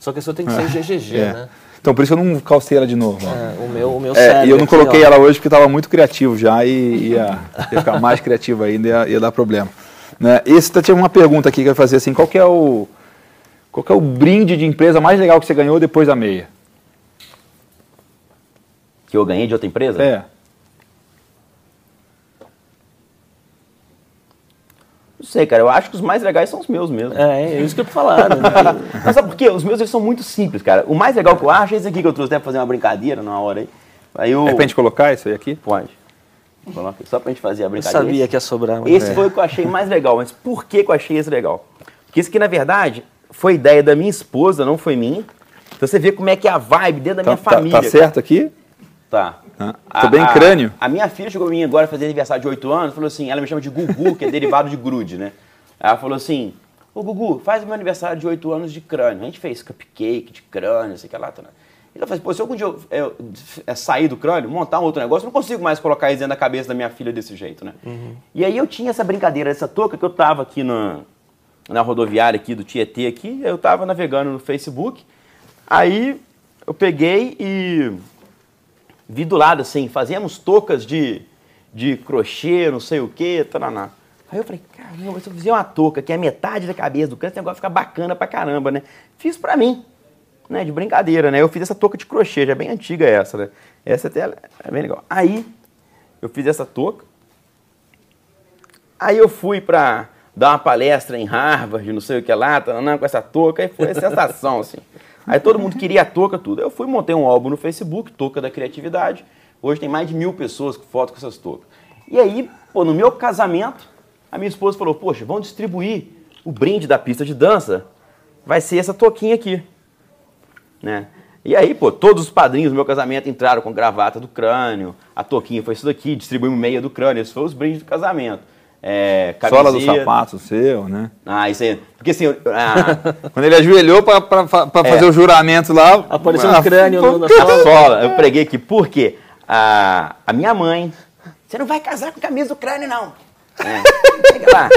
Só que a sua tem que ser GGG, É. né? Então por isso eu não calcei ela de novo. É, o meu, o meu É, serve e eu não aqui, coloquei ó. ela hoje porque estava muito criativo já e ia, ia ficar mais criativo ainda, ia, ia dar problema. Né? Esse tá, tinha uma pergunta aqui que eu ia fazer assim, qual que é o qual que é o brinde de empresa mais legal que você ganhou depois da meia? Que eu ganhei de outra empresa? É. Não sei, cara. Eu acho que os mais legais são os meus mesmo. É, é isso que eu ia falar. Né? Mas sabe por quê? Os meus eles são muito simples, cara. O mais legal que eu acho é esse aqui que eu trouxe até pra fazer uma brincadeira na hora aí. Aí eu... É pra gente colocar isso aí aqui? Pode. Coloca Só pra gente fazer a Eu brincadeira. sabia que ia sobrar. mas- Esse É. foi o que eu achei mais legal. Mas por que, que eu achei esse legal? Porque esse aqui, na verdade, foi ideia da minha esposa, não foi minha. Então você vê como é que é a vibe dentro da Tá, minha tá- família. tá certo aqui? Tá. Ah, tô bem crânio. A minha filha chegou a mim agora fazer aniversário de 8 anos, falou assim, ela me chama de Gugu, que é derivado de grude, né? Ela falou assim, ô Gugu, faz o meu aniversário de 8 anos de crânio. A gente fez cupcake de crânio, sei que lá. Tá, né? Então eu falei, pô, se algum dia eu, eu, é, sair do crânio, montar um outro negócio, eu não consigo mais colocar isso dentro da cabeça da minha filha desse jeito, né? E aí eu tinha essa brincadeira, essa touca que eu tava aqui na, na rodoviária aqui do Tietê aqui, eu tava navegando no Facebook, aí eu peguei e vi do lado assim, fazíamos toucas de, de crochê, não sei o que, taraná. Aí eu falei, caramba, se eu fizer uma touca que é metade da cabeça do crânio, esse negócio fica bacana pra caramba, né? Fiz pra mim, né, de brincadeira, né? Eu fiz essa touca de crochê, já é bem antiga essa, né? Essa até é bem legal. Aí, eu fiz essa touca, Aí eu fui pra dar uma palestra em Harvard, não sei o que lá, tananã, com essa touca, aí foi a sensação, assim. Aí todo mundo queria a touca, tudo. Eu fui, montei um álbum no Facebook, Touca da Criatividade. Hoje tem mais de mil pessoas com foto com essas toucas. E aí, pô, no meu casamento, a minha esposa falou, poxa, vamos distribuir o brinde da pista de dança, vai ser essa touquinha aqui. Né? E aí, pô, todos os padrinhos do meu casamento entraram com gravata do crânio, a touquinha foi isso daqui, distribuímos meia do crânio, esses foram os brindes do casamento. É, Sola do sapato seu, né? Ah, isso aí. Porque assim, ah, Quando ele ajoelhou pra, pra, pra pra fazer o juramento lá. Apareceu ah, um crânio no, na sola. sola, eu preguei aqui, por quê? A, a minha mãe, você não vai casar com camisa do crânio, não. É, lá.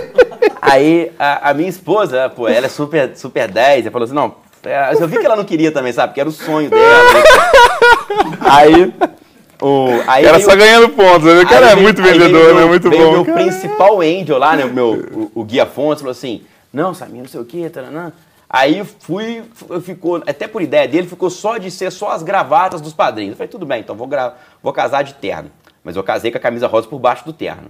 Aí a, a minha esposa, pô, ela é super, super 10, ela falou assim, não, é, eu vi que ela não queria também, sabe? Porque era o sonho dela. né? Aí, o, aí Era veio- só ganhando pontos. né? O cara é veio- muito vendedor, né? Muito veio bom. meu cara. principal angel lá, né? O meu o, o guia fontes falou assim: Não, Samir, não sei o quê, taranã. Aí fui, ficou, até por ideia dele, ficou só de ser só as gravatas dos padrinhos. Eu falei, tudo bem, então vou, vou casar de terno. Mas eu casei com a camisa rosa por baixo do terno.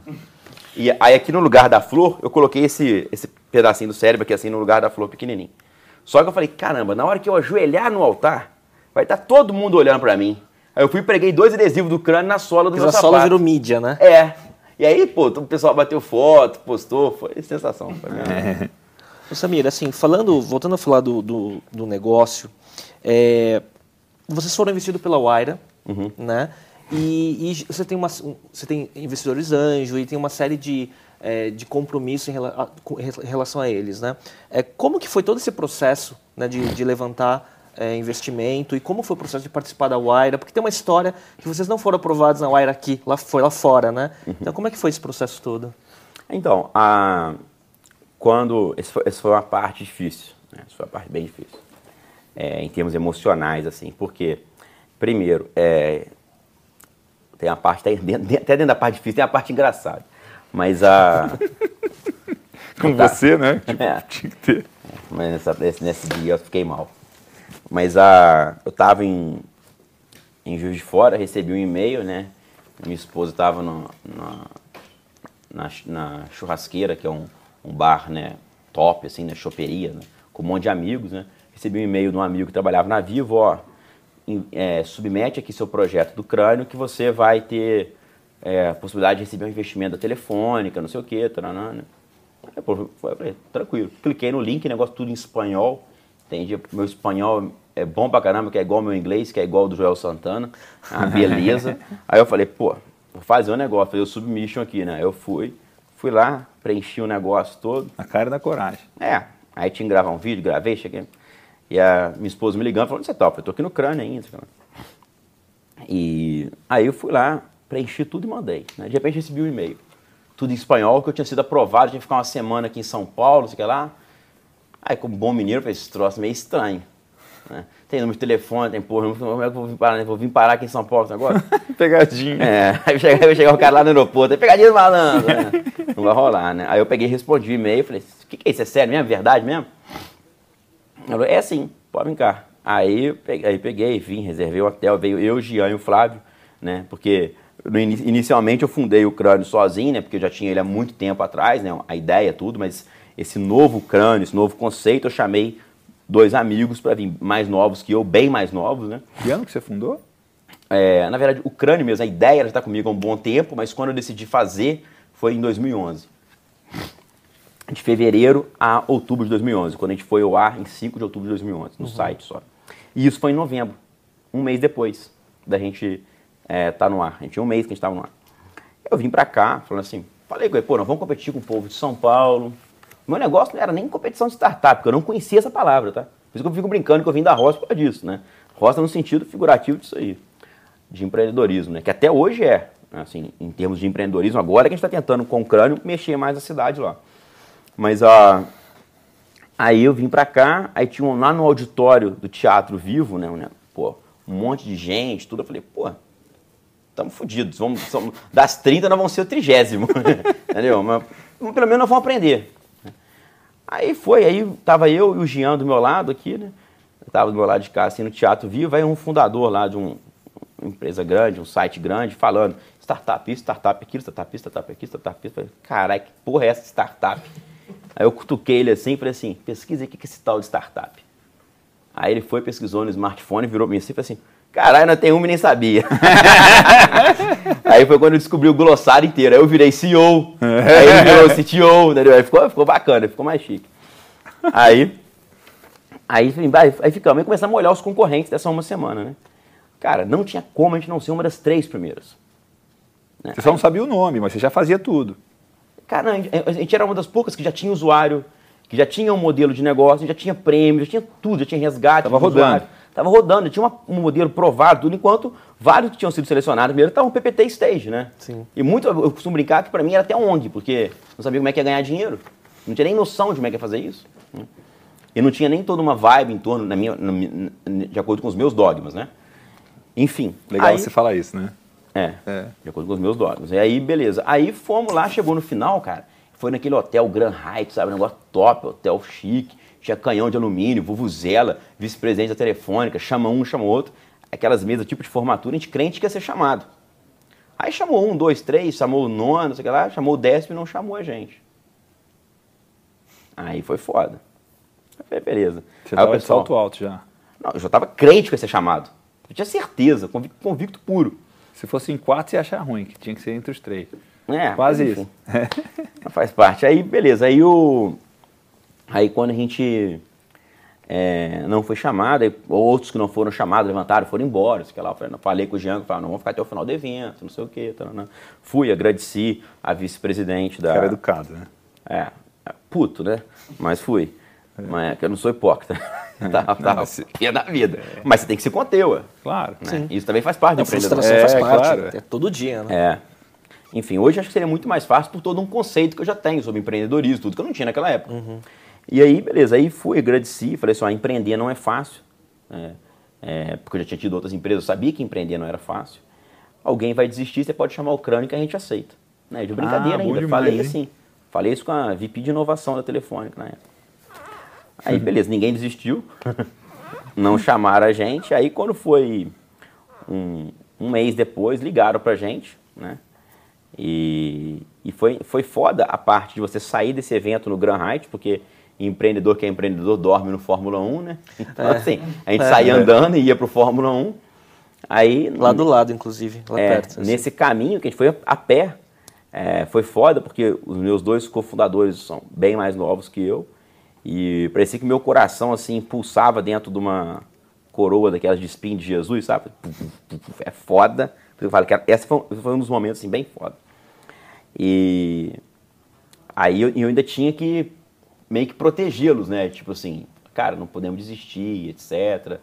E aí aqui no lugar da flor, eu coloquei esse, esse pedacinho do cérebro aqui assim no lugar da flor pequenininho. Só que eu falei, caramba, na hora que eu ajoelhar no altar, vai estar tá todo mundo olhando para mim. Aí eu fui e preguei dois adesivos do crânio na sola do Porque meu sapato. A sola virou mídia, né? É. E aí, pô, o pessoal bateu foto, postou, foi sensação. Foi é. Samir, assim, falando, voltando a falar do, do, do negócio, é, vocês foram investidos pela Waira, uhum. né? E, e, você, tem uma, você tem investidores anjo e tem uma série de, é, de compromissos em, rela, em, relação a eles, né? É, como que foi todo esse processo né, de, de levantar é, investimento e como foi o processo de participar da Waira? Porque tem uma história que vocês não foram aprovados na Waira aqui, lá, foi lá fora, né? Uhum. Então, como é que foi esse processo todo? Então, a, quando... Essa foi, foi uma parte difícil, né? Essa foi uma parte bem difícil, é, em termos emocionais, assim, porque, primeiro, é, tem a parte, até dentro da parte difícil, tem a parte engraçada, mas a... Com tá. você, né? Tipo, é. tinha que ter. Mas nessa, nesse, nesse dia eu fiquei mal. Mas a, eu estava em, em Juiz de Fora, recebi um e-mail, né? Minha esposa estava na, na, churrasqueira, que é um, um bar, né? Top, assim, na choperia, né? com um monte de amigos, né? Recebi um e-mail de um amigo que trabalhava na Vivo, ó, é, submete aqui seu projeto do crânio que você vai ter é, a possibilidade de receber um investimento da telefônica, não sei o quê, taranã, né? Eu falei, tranquilo. Cliquei no link, negócio tudo em espanhol. Entendi. Meu espanhol é bom pra caramba, que é igual ao meu inglês, que é igual ao do Joel Santana. Ah, beleza. Aí eu falei, pô, vou fazer um negócio, fazer o submission aqui, né? Eu fui, fui lá, preenchi o negócio todo. A cara da coragem. É. Aí tinha que gravar um vídeo, gravei, cheguei. E a minha esposa me ligando, falando, você topa? Eu tô aqui no crânio ainda. E aí eu fui lá, preenchi tudo e mandei. Né? De repente recebi um e-mail. Tudo em espanhol, que eu tinha sido aprovado, tinha que ficar uma semana aqui em São Paulo, não sei o que lá. Aí, como bom mineiro, eu falei, esse troço meio estranho. Né? Tem número de telefone, tem porra, como é que eu vou vir parar, vou vir parar aqui em São Paulo agora? pegadinha. É, aí chegar, vai chegar o cara lá no aeroporto, é pegadinha do malandro, né? Não vai rolar, né? Aí eu peguei, respondi o e-mail, falei, o que, que é isso? É sério mesmo? Verdade mesmo? Ela falou, é sim, pode cá. Aí peguei, aí peguei, vim, reservei o hotel, veio eu, o Gian e o Flávio, né? Porque inicialmente eu fundei o crânio sozinho, né? Porque eu já tinha ele há muito tempo atrás, né? A ideia, tudo, mas esse novo crânio, esse novo conceito, eu chamei dois amigos para vir mais novos que eu, bem mais novos, né? Que ano que você fundou? É, na verdade, o crânio mesmo, a ideia já está comigo há um bom tempo, mas quando eu decidi fazer foi em 2011. De fevereiro a outubro de 2011, quando a gente foi ao ar em 5 de outubro de 2011, no uhum. site só. E isso foi em novembro, um mês depois da gente estar é, tá no ar. A gente tinha um mês que a gente estava no ar. Eu vim para cá, falando assim, falei com ele, pô, nós vamos competir com o povo de São Paulo, meu negócio não era nem competição de startup, porque eu não conhecia essa palavra, tá? Por isso que eu fico brincando que eu vim da roça por causa disso, né? Roça no sentido figurativo disso aí, de empreendedorismo, né? Que até hoje é, assim, em termos de empreendedorismo, agora que a gente está tentando com o crânio mexer mais a cidade lá. Mas a. Uh, aí eu vim para cá, aí tinha um, lá no auditório do Teatro Vivo, né? né pô, um monte de gente, tudo. Eu falei, pô, estamos fodidos. Vamos, das 30 nós vamos ser o trigésimo. Entendeu? Mas pelo menos nós vamos aprender. Aí foi, aí tava eu e o Jean do meu lado aqui, né? Eu tava do meu lado de cá, assim, no Teatro Vivo, aí um fundador lá de um, uma empresa grande, um site grande, falando startup isso, startup aquilo, startup isso, startup aquilo, startup isso. Falei, caralho, que porra é essa startup? Aí eu cutuquei ele assim e falei assim, pesquisa aí o que é esse tal de startup. Aí ele foi, pesquisou no smartphone, virou pra mim assim e falou assim, Caralho, não tem uma e nem sabia. aí foi quando eu descobri o glossário inteiro. Aí eu virei CEO. aí ele virou CTO, entendeu? Aí ficou, ficou bacana, ficou mais chique. Aí, aí, aí ficamos, aí começamos a olhar os concorrentes dessa uma semana, né? Cara, não tinha como a gente não ser uma das três primeiras. Né? Você só não sabia o nome, mas você já fazia tudo. Cara, não, a gente era uma das poucas que já tinha usuário, que já tinha um modelo de negócio, já tinha prêmio, já tinha tudo, já tinha resgate. Tava rodando. Usuário. Estava rodando, tinha uma, um modelo provado, tudo, enquanto vários que tinham sido selecionados primeiro estavam PPT stage, né? Sim. E muito, eu costumo brincar que para mim era até ONG, porque não sabia como é que ia ganhar dinheiro. Não tinha nem noção de como é que ia fazer isso. E não tinha nem toda uma vibe em torno, na minha, na de acordo com os meus dogmas, né? Enfim. Legal aí, você falar isso, né? É, é, de acordo com os meus dogmas. E aí, beleza. Aí fomos lá, chegou no final, cara. Foi naquele hotel Grand Hyatt, sabe? Um negócio top, hotel chique. Tinha canhão de alumínio, vuvuzela, vice-presidente da telefônica, chama um, chama outro. Aquelas mesas tipo de formatura, a gente crente que ia ser chamado. Aí chamou um, dois, três, chamou o nono, não sei o que lá, chamou o décimo e não chamou a gente. Aí foi foda. Aí falei, beleza. Você Aí tava pessoal- salto alto já. Não, eu já tava crente que ia ser chamado. Eu tinha certeza, convicto, convicto puro. Se fosse em quatro, você ia achar ruim, que tinha que ser entre os três. É, Quase isso. Faz parte. Aí, beleza. Aí o. Aí quando a gente é, não foi chamado, aí outros que não foram chamados levantaram, foram embora. Sei lá, eu falei, falei com o Jean, falei, não, vamos ficar até o final do evento, não sei o quê. Fui, agradeci a vice-presidente da. Cara educado, né? É, é, puto, né? Mas fui. Mas é que eu não sou hipócrita. tá, tá, mas se- é na vida. Mas você tem que se conter, ué. Claro. né? Isso também faz parte do frustração É, faz parte, claro. é todo dia, né? É. Enfim, hoje acho que seria muito mais fácil por todo um conceito que eu já tenho sobre empreendedorismo, tudo que eu não tinha naquela época. E aí, beleza, aí fui, agradeci, falei assim, ó, empreender não é fácil, é, é, porque eu já tinha tido outras empresas, eu sabia que empreender não era fácil. Alguém vai desistir, você pode chamar o crânio que a gente aceita. Né? De brincadeira Ah, ainda. demais, falei hein? assim, falei isso com a VP de inovação da Telefônica na época. Aí, beleza, ninguém desistiu, não chamaram a gente, aí quando foi um, um mês depois, ligaram pra gente, né? E, e foi, foi foda a parte de você sair desse evento no Grand Height, porque empreendedor que é empreendedor dorme no Fórmula 1, né? Então, assim, a gente saía andando e ia pro Fórmula 1. Aí, Lá do lado, inclusive, lá é, perto. assim. nesse caminho que a gente foi a pé, é, foi foda, porque os meus dois cofundadores são bem mais novos que eu. E parecia que meu coração, assim, pulsava dentro de uma coroa daquelas de espinho de Jesus, sabe? É foda. Eu falo que esse foi, foi um dos momentos, assim, bem foda. E aí eu, eu ainda tinha que meio que protegê-los, né? Tipo assim, cara, não podemos desistir, etc.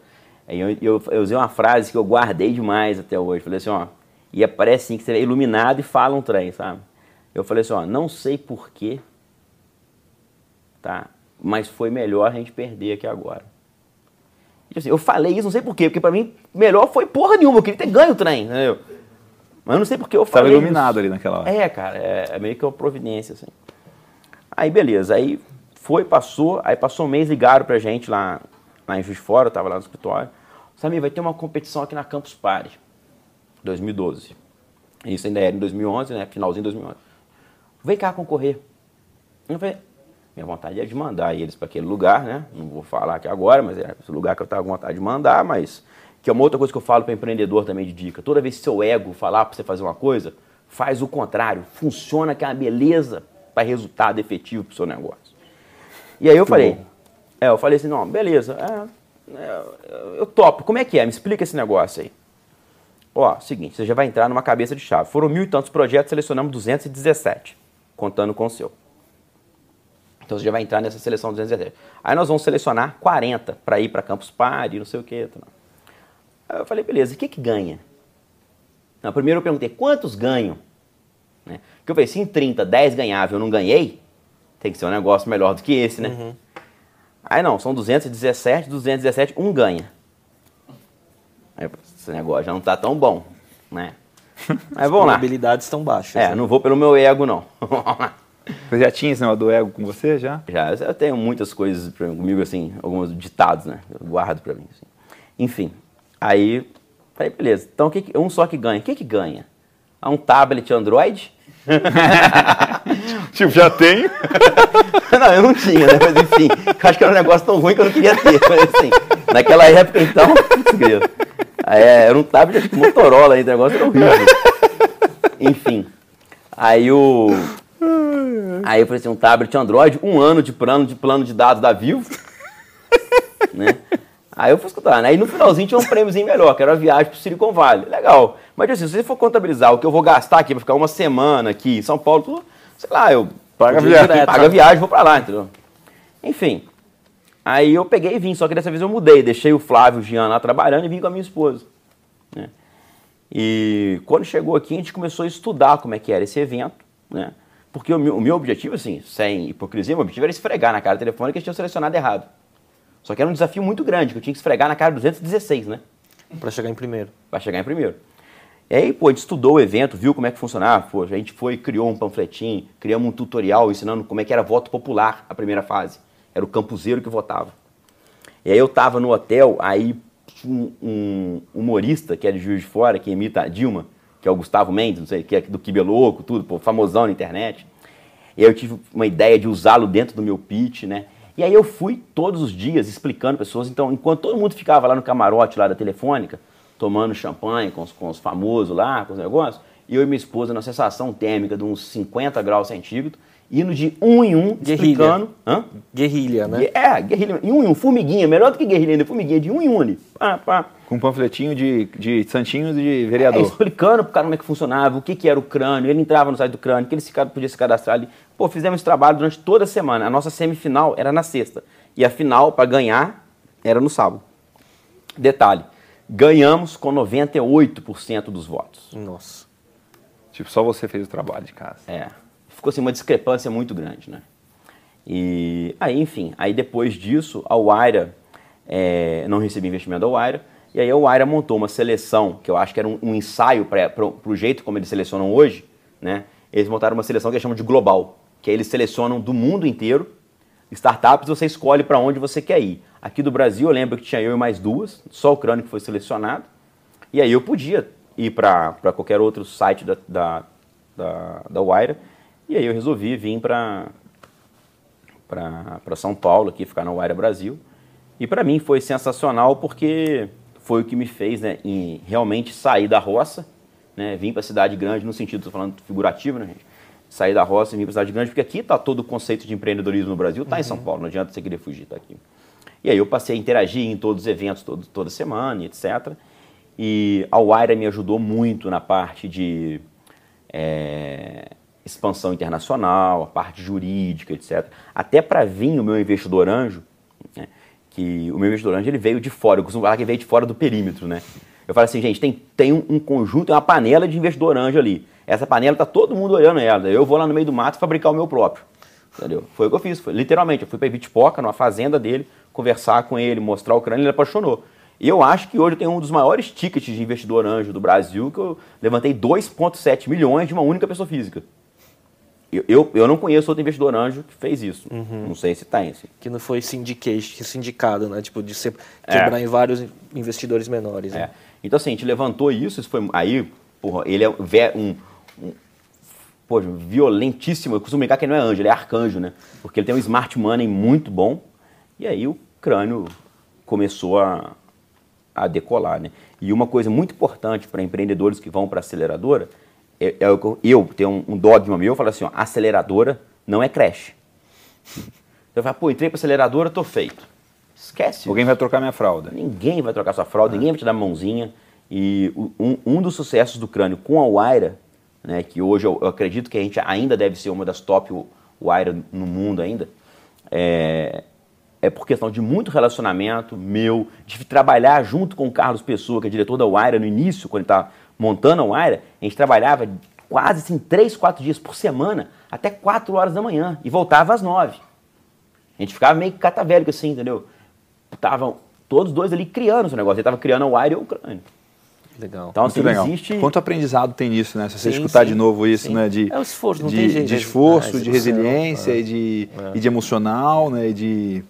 Aí eu, eu, eu usei uma frase que eu guardei demais até hoje. Falei assim, ó, e aparece assim que você é iluminado e fala um trem, sabe? Eu falei assim, ó, não sei porquê, tá? Mas foi melhor a gente perder aqui agora. E, assim, eu falei isso, não sei porquê, porque pra mim, melhor foi porra nenhuma, eu queria ter ganho o trem, entendeu? Mas eu não sei porque eu Estava falei iluminado isso. ali naquela hora. É, cara, é, é meio que uma providência, assim. Aí, beleza, aí foi, passou, aí passou um mês, ligaram pra gente lá, lá em Juiz Fora, eu tava lá no escritório. Samir, vai ter uma competição aqui na Campus Party, 2012. Isso ainda era em 2011, né, finalzinho de 2011. Vem cá concorrer. Eu falei, minha vontade é de mandar eles para aquele lugar, né? Não vou falar aqui agora, mas é esse lugar que eu tava com vontade de mandar, mas que é uma outra coisa que eu falo para empreendedor também de dica. Toda vez que seu ego falar para você fazer uma coisa, faz o contrário. Funciona que é uma beleza para resultado efetivo para o seu negócio. E aí eu falei, é, eu falei assim, não, beleza, é, é, eu topo. Como é que é? Me explica esse negócio aí. Ó, seguinte, você já vai entrar numa cabeça de chave. Foram mil e tantos projetos, selecionamos 217, contando com o seu. Então você já vai entrar nessa seleção 217. Aí nós vamos selecionar 40 para ir para Campus Party, não sei o quê. Tá. Aí eu falei, beleza, e o que que ganha? Não, primeiro eu perguntei, quantos ganham? Né? Porque eu falei, se em 30, 10 ganhava eu não ganhei, tem que ser um negócio melhor do que esse, né? Aí não, são 217, 217, um ganha. Aí esse negócio já não tá tão bom, né? Mas vamos lá. probabilidades estão baixas. É, né? não vou pelo meu ego, não. Você já tinha esse negócio do ego com você, já? Já, eu tenho muitas coisas pra- comigo, assim, alguns ditados, né? Eu guardo pra mim, assim. Enfim, aí, falei, beleza. Então, o que que- um só que ganha. O que que ganha? Ah, Um tablet Android? Tipo, já tenho. não, eu não tinha, né? Mas enfim, acho que era um negócio tão ruim que eu não queria ter. Mas assim, naquela época, então, é, era um tablet, acho que Motorola, aí, o negócio era horrível. Enfim, aí o... Aí eu falei assim, um tablet Android, um ano de plano de, plano de dados da Vivo, né? Aí eu fui escutar, né? Aí no finalzinho tinha um prêmiozinho melhor, que era a viagem pro Silicon Valley. Legal. Mas assim, se você for contabilizar o que eu vou gastar aqui pra ficar uma semana aqui em São Paulo, sei lá, eu Paga viagem. direto, paga viagem, vou pra lá, entendeu? Enfim. Aí eu peguei e vim, só que dessa vez eu mudei, deixei o Flávio e o Jean lá trabalhando e vim com a minha esposa. né? E quando chegou aqui, a gente começou a estudar como é que era esse evento, né? Porque o meu, o meu objetivo, assim, sem hipocrisia, meu objetivo era esfregar na cara telefônica que eles tinham selecionado errado. Só que era um desafio muito grande, que eu tinha que esfregar na cara 216, né? Pra chegar em primeiro. Para chegar em primeiro. E aí, pô, a gente estudou o evento, viu como é que funcionava, pô, a gente foi, criou um panfletinho, criamos um tutorial ensinando como é que era voto popular, a primeira fase. Era o campuseiro que votava. E aí eu tava no hotel, aí um, um humorista que é de Juiz de Fora, que imita a Dilma, que é o Gustavo Mendes, não sei, que é do Quibeloco, tudo, pô, famosão na internet. E aí eu tive uma ideia de usá-lo dentro do meu pitch, né? E aí eu fui todos os dias explicando pessoas. Então, enquanto todo mundo ficava lá no camarote lá da telefônica, tomando champanhe com os, com os famosos lá, com os negócios, e eu e minha esposa na sensação térmica de uns 50 graus centígrados, indo de um em um, Guerrilha. explicando. Hã? Guerrilha, né? É, guerrilha, em um em um, formiguinha, melhor do que guerrilha ainda, formiguinha, de um em um ali. Pá, pá. Com um panfletinho de, de santinho de É, vereador. explicando pro cara como é que funcionava, o que, que era o crânio, ele entrava no site do crânio, que ele se, podia se cadastrar ali. Pô, fizemos esse trabalho durante toda a semana. A nossa semifinal era na sexta. E a final, para ganhar, era no sábado. Detalhe, ganhamos com 98% dos votos. Nossa. Tipo, só você fez o trabalho de casa. É. Ficou assim uma discrepância muito grande, né? E aí, enfim, aí depois disso, a Waira, é, não recebi investimento da Waira, e aí a Waira montou uma seleção, que eu acho que era um, um ensaio para o jeito como eles selecionam hoje, né? Eles montaram uma seleção que eles chamam de global, que aí eles selecionam do mundo inteiro startups, você escolhe para onde você quer ir. Aqui do Brasil, eu lembro que tinha eu e mais duas, só o Crânio que foi selecionado, e aí eu podia ir para qualquer outro site da, da, da, da Waira, e aí eu resolvi vir para São Paulo, aqui ficar na Waira Brasil. E para mim foi sensacional porque foi o que me fez né, realmente sair da roça, né, vim para a cidade grande, no sentido, estou falando figurativo, né, gente? Sair da roça e vir para a cidade grande, porque aqui está todo o conceito de empreendedorismo no Brasil, está em São Paulo, não adianta você querer fugir, está aqui. E aí eu passei a interagir em todos os eventos, todo, toda semana, etc. E a Waira me ajudou muito na parte de é, expansão internacional, a parte jurídica, etc. Até para vir o meu investidor anjo, né, que o meu investidor anjo ele veio de fora, eu costumo falar que veio de fora do perímetro, né? Eu falo assim, gente, tem, tem um, um conjunto, uma panela de investidor anjo ali. Essa panela tá todo mundo olhando ela. Eu vou lá no meio do mato fabricar o meu próprio. Entendeu? Foi o que eu fiz. Foi, literalmente, eu fui para Vitipoca, numa fazenda dele, conversar com ele, mostrar o crânio, ele apaixonou. E eu acho que hoje eu tenho um dos maiores tickets de investidor anjo do Brasil, que eu levantei 2,7 milhões de uma única pessoa física. Eu, eu, eu não conheço outro investidor anjo que fez isso. Não sei se tem. Se... Que não foi sindicado, né? Tipo, de ser, quebrar em vários investidores menores. É. Né? Então, assim, a gente levantou isso, isso foi. Aí, porra, ele é um. Pô, violentíssimo. Eu costumo brincar que ele não é anjo, ele é arcanjo, né? Porque ele tem um smart money muito bom. E aí o crânio começou a, a decolar, né? E uma coisa muito importante para empreendedores que vão para aceleradora é, é eu, eu tenho um, um dogma meu, eu falo assim, ó, aceleradora não é creche. Eu falo, pô, entrei para aceleradora, tô feito. Esquece. Alguém vai trocar minha fralda. Ninguém vai trocar sua fralda, ninguém vai te dar mãozinha. E um, um dos sucessos do crânio com a Waira, né, que hoje eu, eu acredito que a gente ainda deve ser uma das top Waira no mundo ainda, é, é por questão de muito relacionamento meu, de trabalhar junto com o Carlos Pessoa, que é diretor da Waira no início, quando ele estava montando a Waira, a gente trabalhava quase assim, três, quatro dias por semana, até quatro horas da manhã, e voltava às nove. A gente ficava meio catavélico assim, entendeu? Estavam todos dois ali criando esse negócio. Ele estava criando o Wire e o crânio. Legal. Então, Muito assim, legal. existe. Quanto aprendizado tem nisso, né? Se você Sim, escutar sim, de novo isso, sim. né? De, É o esforço, não de, tem jeito. de esforço, Ah, de resiliência é. e, de, e de emocional, né? E de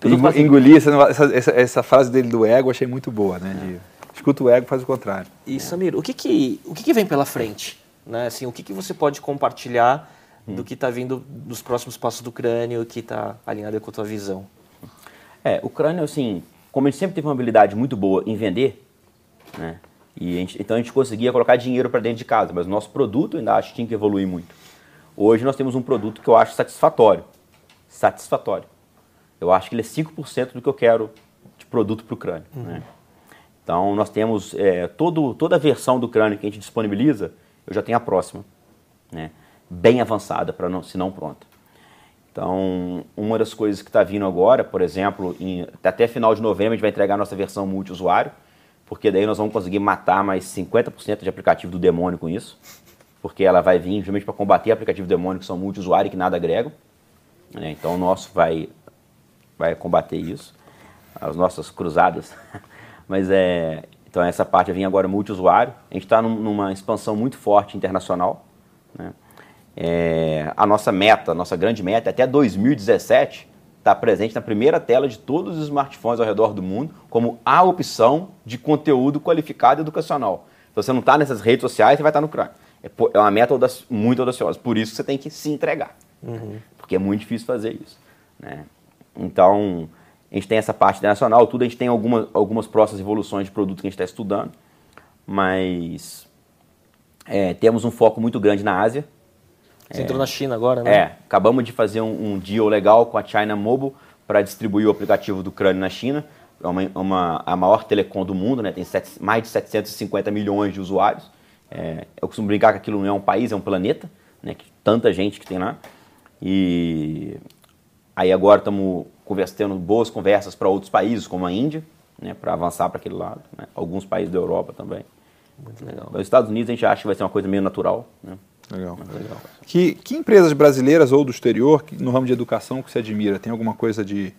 Tudo engolir. Essa, essa, essa, frase dele do ego eu achei muito boa, né? De, escuta o ego, faz o contrário. E Samir, o que que, o que, que vem pela frente? Né? Assim, o que, que você pode compartilhar do que está vindo dos próximos passos do crânio que está alinhado com a tua visão? É, o crânio, assim, como gente sempre teve uma habilidade muito boa em vender, né? E a gente- então a gente conseguia colocar dinheiro para dentro de casa, mas o nosso produto ainda acho que tinha que evoluir muito. Hoje nós temos um produto que eu acho satisfatório. Satisfatório. Eu acho que ele é 5% do que eu quero de produto para o crânio. Né? Então nós temos é, todo, toda a versão do crânio que a gente disponibiliza, eu já tenho a próxima. Né? Bem avançada, para não, se não pronta. Então, uma das coisas que está vindo agora, por exemplo, em- até final de novembro a gente vai entregar a nossa versão multiusuário, porque daí nós vamos conseguir matar mais 50% de aplicativo do demônio com isso, porque ela vai vir justamente para combater aplicativo demônio que são multiusuário e que nada agregam. né? Então, o nosso vai, vai combater isso, as nossas cruzadas. Mas é. Então essa parte vem agora multiusuário. A gente está num, numa expansão muito forte internacional. Né? É, a nossa meta, a nossa grande meta, até 2017, está presente na primeira tela de todos os smartphones ao redor do mundo como a opção de conteúdo qualificado educacional. Se você não está nessas redes sociais, você vai estar tá no Crime. É, é uma meta muito audaciosa. Por isso você tem que se entregar. Uhum. Porque é muito difícil fazer isso. Né? Então, a gente tem essa parte internacional, tudo, a gente tem algumas, algumas próximas evoluções de produto que a gente está estudando, mas é, temos um foco muito grande na Ásia. Você é, entrou na China agora, né? É, acabamos de fazer um, um deal legal com a China Mobile para distribuir o aplicativo do Crânio na China. É uma, uma, a maior telecom do mundo, né? tem sete, mais de 750 milhões de usuários. É, eu costumo brincar que aquilo não é um país, é um planeta, né? que tanta gente que tem lá. E aí agora estamos tendo boas conversas para outros países, como a Índia, né? para avançar para aquele lado. Né? Alguns países da Europa também. Muito legal. Os Estados Unidos a gente acha que vai ser uma coisa meio natural. Né? Legal. legal. Que, que empresas brasileiras ou do exterior, no ramo de educação, que você admira? Tem alguma coisa de,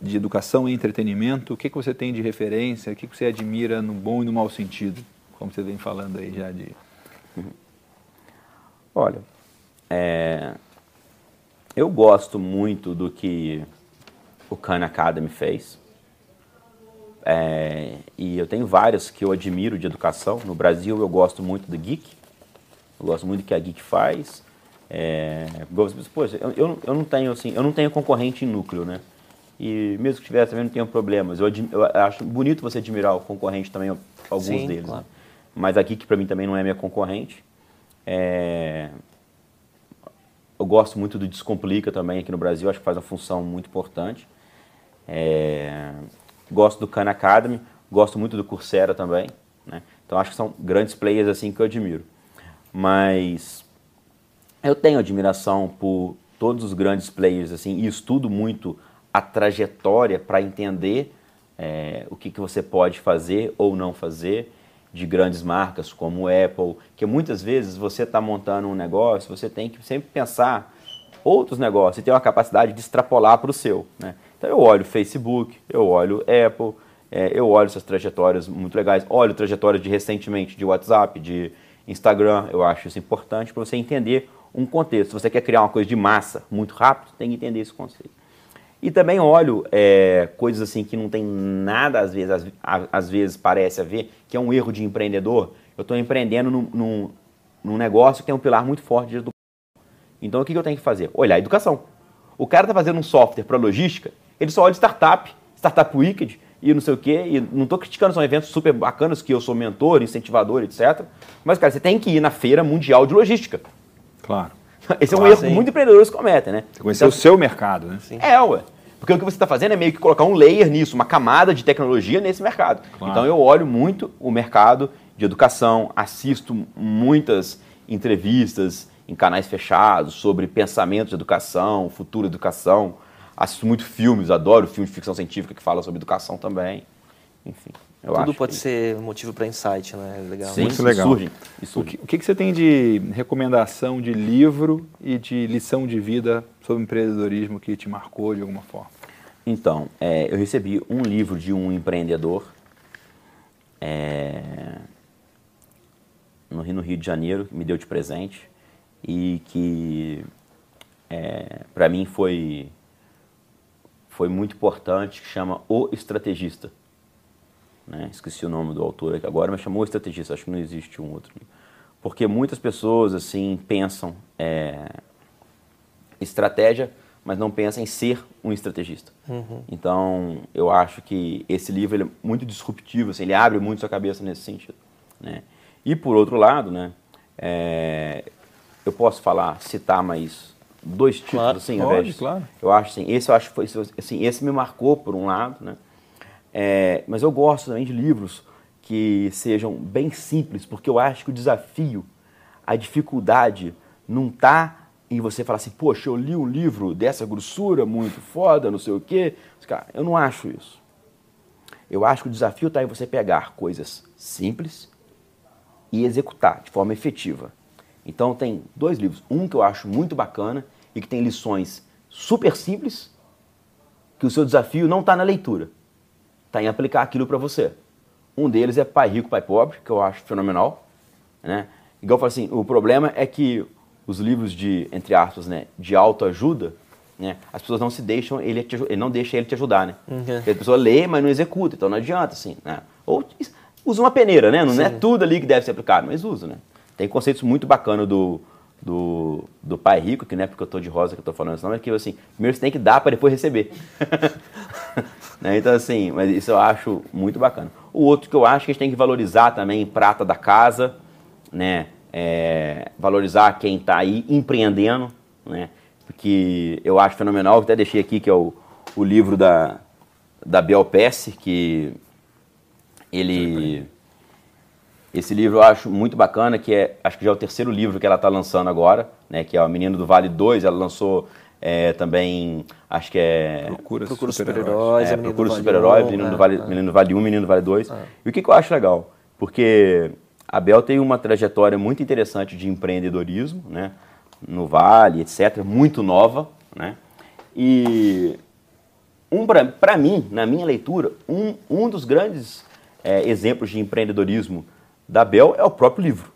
de educação e entretenimento? O que, que você tem de referência? O que, que você admira no bom e no mau sentido? Como você vem falando aí já de... Uhum. Olha, é, eu gosto muito do que o Khan Academy fez. É, e eu tenho várias que eu admiro de educação. No Brasil eu gosto muito do Geek. Eu gosto muito do que a Geek faz. É, poxa, eu, eu, eu, não tenho assim, eu não tenho concorrente em núcleo, né? E mesmo que tivesse também não tenho problemas. Eu, eu acho bonito você admirar o concorrente também, alguns Sim, deles. Claro. Né? Mas a Geek para mim também não é minha concorrente. É, eu gosto muito do Descomplica também aqui no Brasil, acho que faz uma função muito importante. É, gosto do Khan Academy, gosto muito do Coursera também. Né? Então acho que são grandes players assim que eu admiro. Mas eu tenho admiração por todos os grandes players assim e estudo muito a trajetória para entender é, o que, que você pode fazer ou não fazer de grandes marcas como Apple, que muitas vezes você está montando um negócio, você tem que sempre pensar outros negócios e ter uma capacidade de extrapolar para o seu. Né? Então eu olho Facebook, eu olho Apple, é, eu olho essas trajetórias muito legais, olho trajetórias de recentemente de WhatsApp, de Instagram, eu acho isso importante para você entender um contexto. Se você quer criar uma coisa de massa muito rápido, tem que entender esse conceito. E também olho é, coisas assim que não tem nada, às vezes, às, às, vezes parece haver, que é um erro de empreendedor. Eu estou empreendendo num, num, num, negócio que tem um pilar muito forte de educação. Então o que, que eu tenho que fazer? Olhar a educação. O cara está fazendo um software para logística, ele só olha startup, startup wicked, e não sei o quê, e não estou criticando, são eventos super bacanas que eu sou mentor, incentivador, etc. Mas, cara, você tem que ir na Feira Mundial de Logística. Claro. Esse é um erro que muitos empreendedores cometem, né? Você conhecer então, o seu mercado, né? Sim. É, ué. Porque o que você está fazendo é meio que colocar um layer nisso, uma camada de tecnologia nesse mercado. Claro. Então eu olho muito o mercado de educação, assisto muitas entrevistas em canais fechados sobre pensamentos de educação, futuro educação, assisto muito filmes, adoro filmes de ficção científica que falam sobre educação também. Enfim. Tudo pode que... ser motivo para insight, né? Legal. Sim, muito legal. Surge, O, que, o que você tem de recomendação de livro e de lição de vida sobre empreendedorismo que te marcou de alguma forma? Então, é, eu recebi um livro de um empreendedor é, no, no Rio de Janeiro, que me deu de presente e que é, para mim foi foi muito importante, que chama O Estrategista. Né? Esqueci o nome do autor aqui agora, mas chamou O Estrategista, acho que não existe um outro. Porque muitas pessoas assim pensam é, estratégia, mas não pensam em ser um estrategista. Uhum. Então, eu acho que esse livro ele é muito disruptivo, assim, ele abre muito sua cabeça nesse sentido. Né? E, por outro lado, né, é, eu posso falar, citar mais dois títulos, claro, assim, pode, claro. Eu acho assim, esse eu acho foi assim, esse me marcou por um lado, né? É, mas eu gosto também de livros que sejam bem simples, porque eu acho que o desafio, a dificuldade não está em você falar assim, poxa, eu li um livro dessa grossura, muito foda, não sei o quê. Cara, eu não acho isso. Eu acho que o desafio está em você pegar coisas simples e executar de forma efetiva. Então tem dois livros. Um que eu acho muito bacana e que tem lições super simples, que o seu desafio não está na leitura, está em aplicar aquilo para você. Um deles é Pai Rico, Pai Pobre, que eu acho fenomenal. Né? Igual eu falo assim, o problema é que os livros de, entre aspas, né, de autoajuda, né, as pessoas não se deixam, ele, te, ele não deixa ele te ajudar, né? Uhum. A pessoa lê, mas não executa, então não adianta, assim, né? Ou usa uma peneira, né? Não, não é tudo ali que deve ser aplicado, mas usa, né? Tem conceitos muito bacanas do, do, do pai rico, que não é porque eu tô de rosa que eu tô falando isso, não, é que assim, primeiro você tem que dar para depois receber. né? Então, assim, mas isso eu acho muito bacana. O outro que eu acho que a gente tem que valorizar também, prata da casa, né? É, valorizar quem está aí empreendendo, né? Porque eu acho fenomenal, até deixei aqui que é o, o livro da, da Bel Pesce, que ele esse livro eu acho muito bacana, que é, acho que já é o terceiro livro que ela está lançando agora, né, que é o Menino do Vale 2, ela lançou é, também, acho que é... Procura, Procura super-heróis. super-heróis, É, Menino Procura Super-Heróis, um, Menino, é, do vale, é. Menino do Vale 1, Menino do Vale 2. E o que, que eu acho legal? Porque a Bel tem uma trajetória muito interessante de empreendedorismo, né? No Vale, etc. Muito nova, né? E um, para mim, na minha leitura, um, um dos grandes é, exemplos de empreendedorismo da Bel é o próprio livro.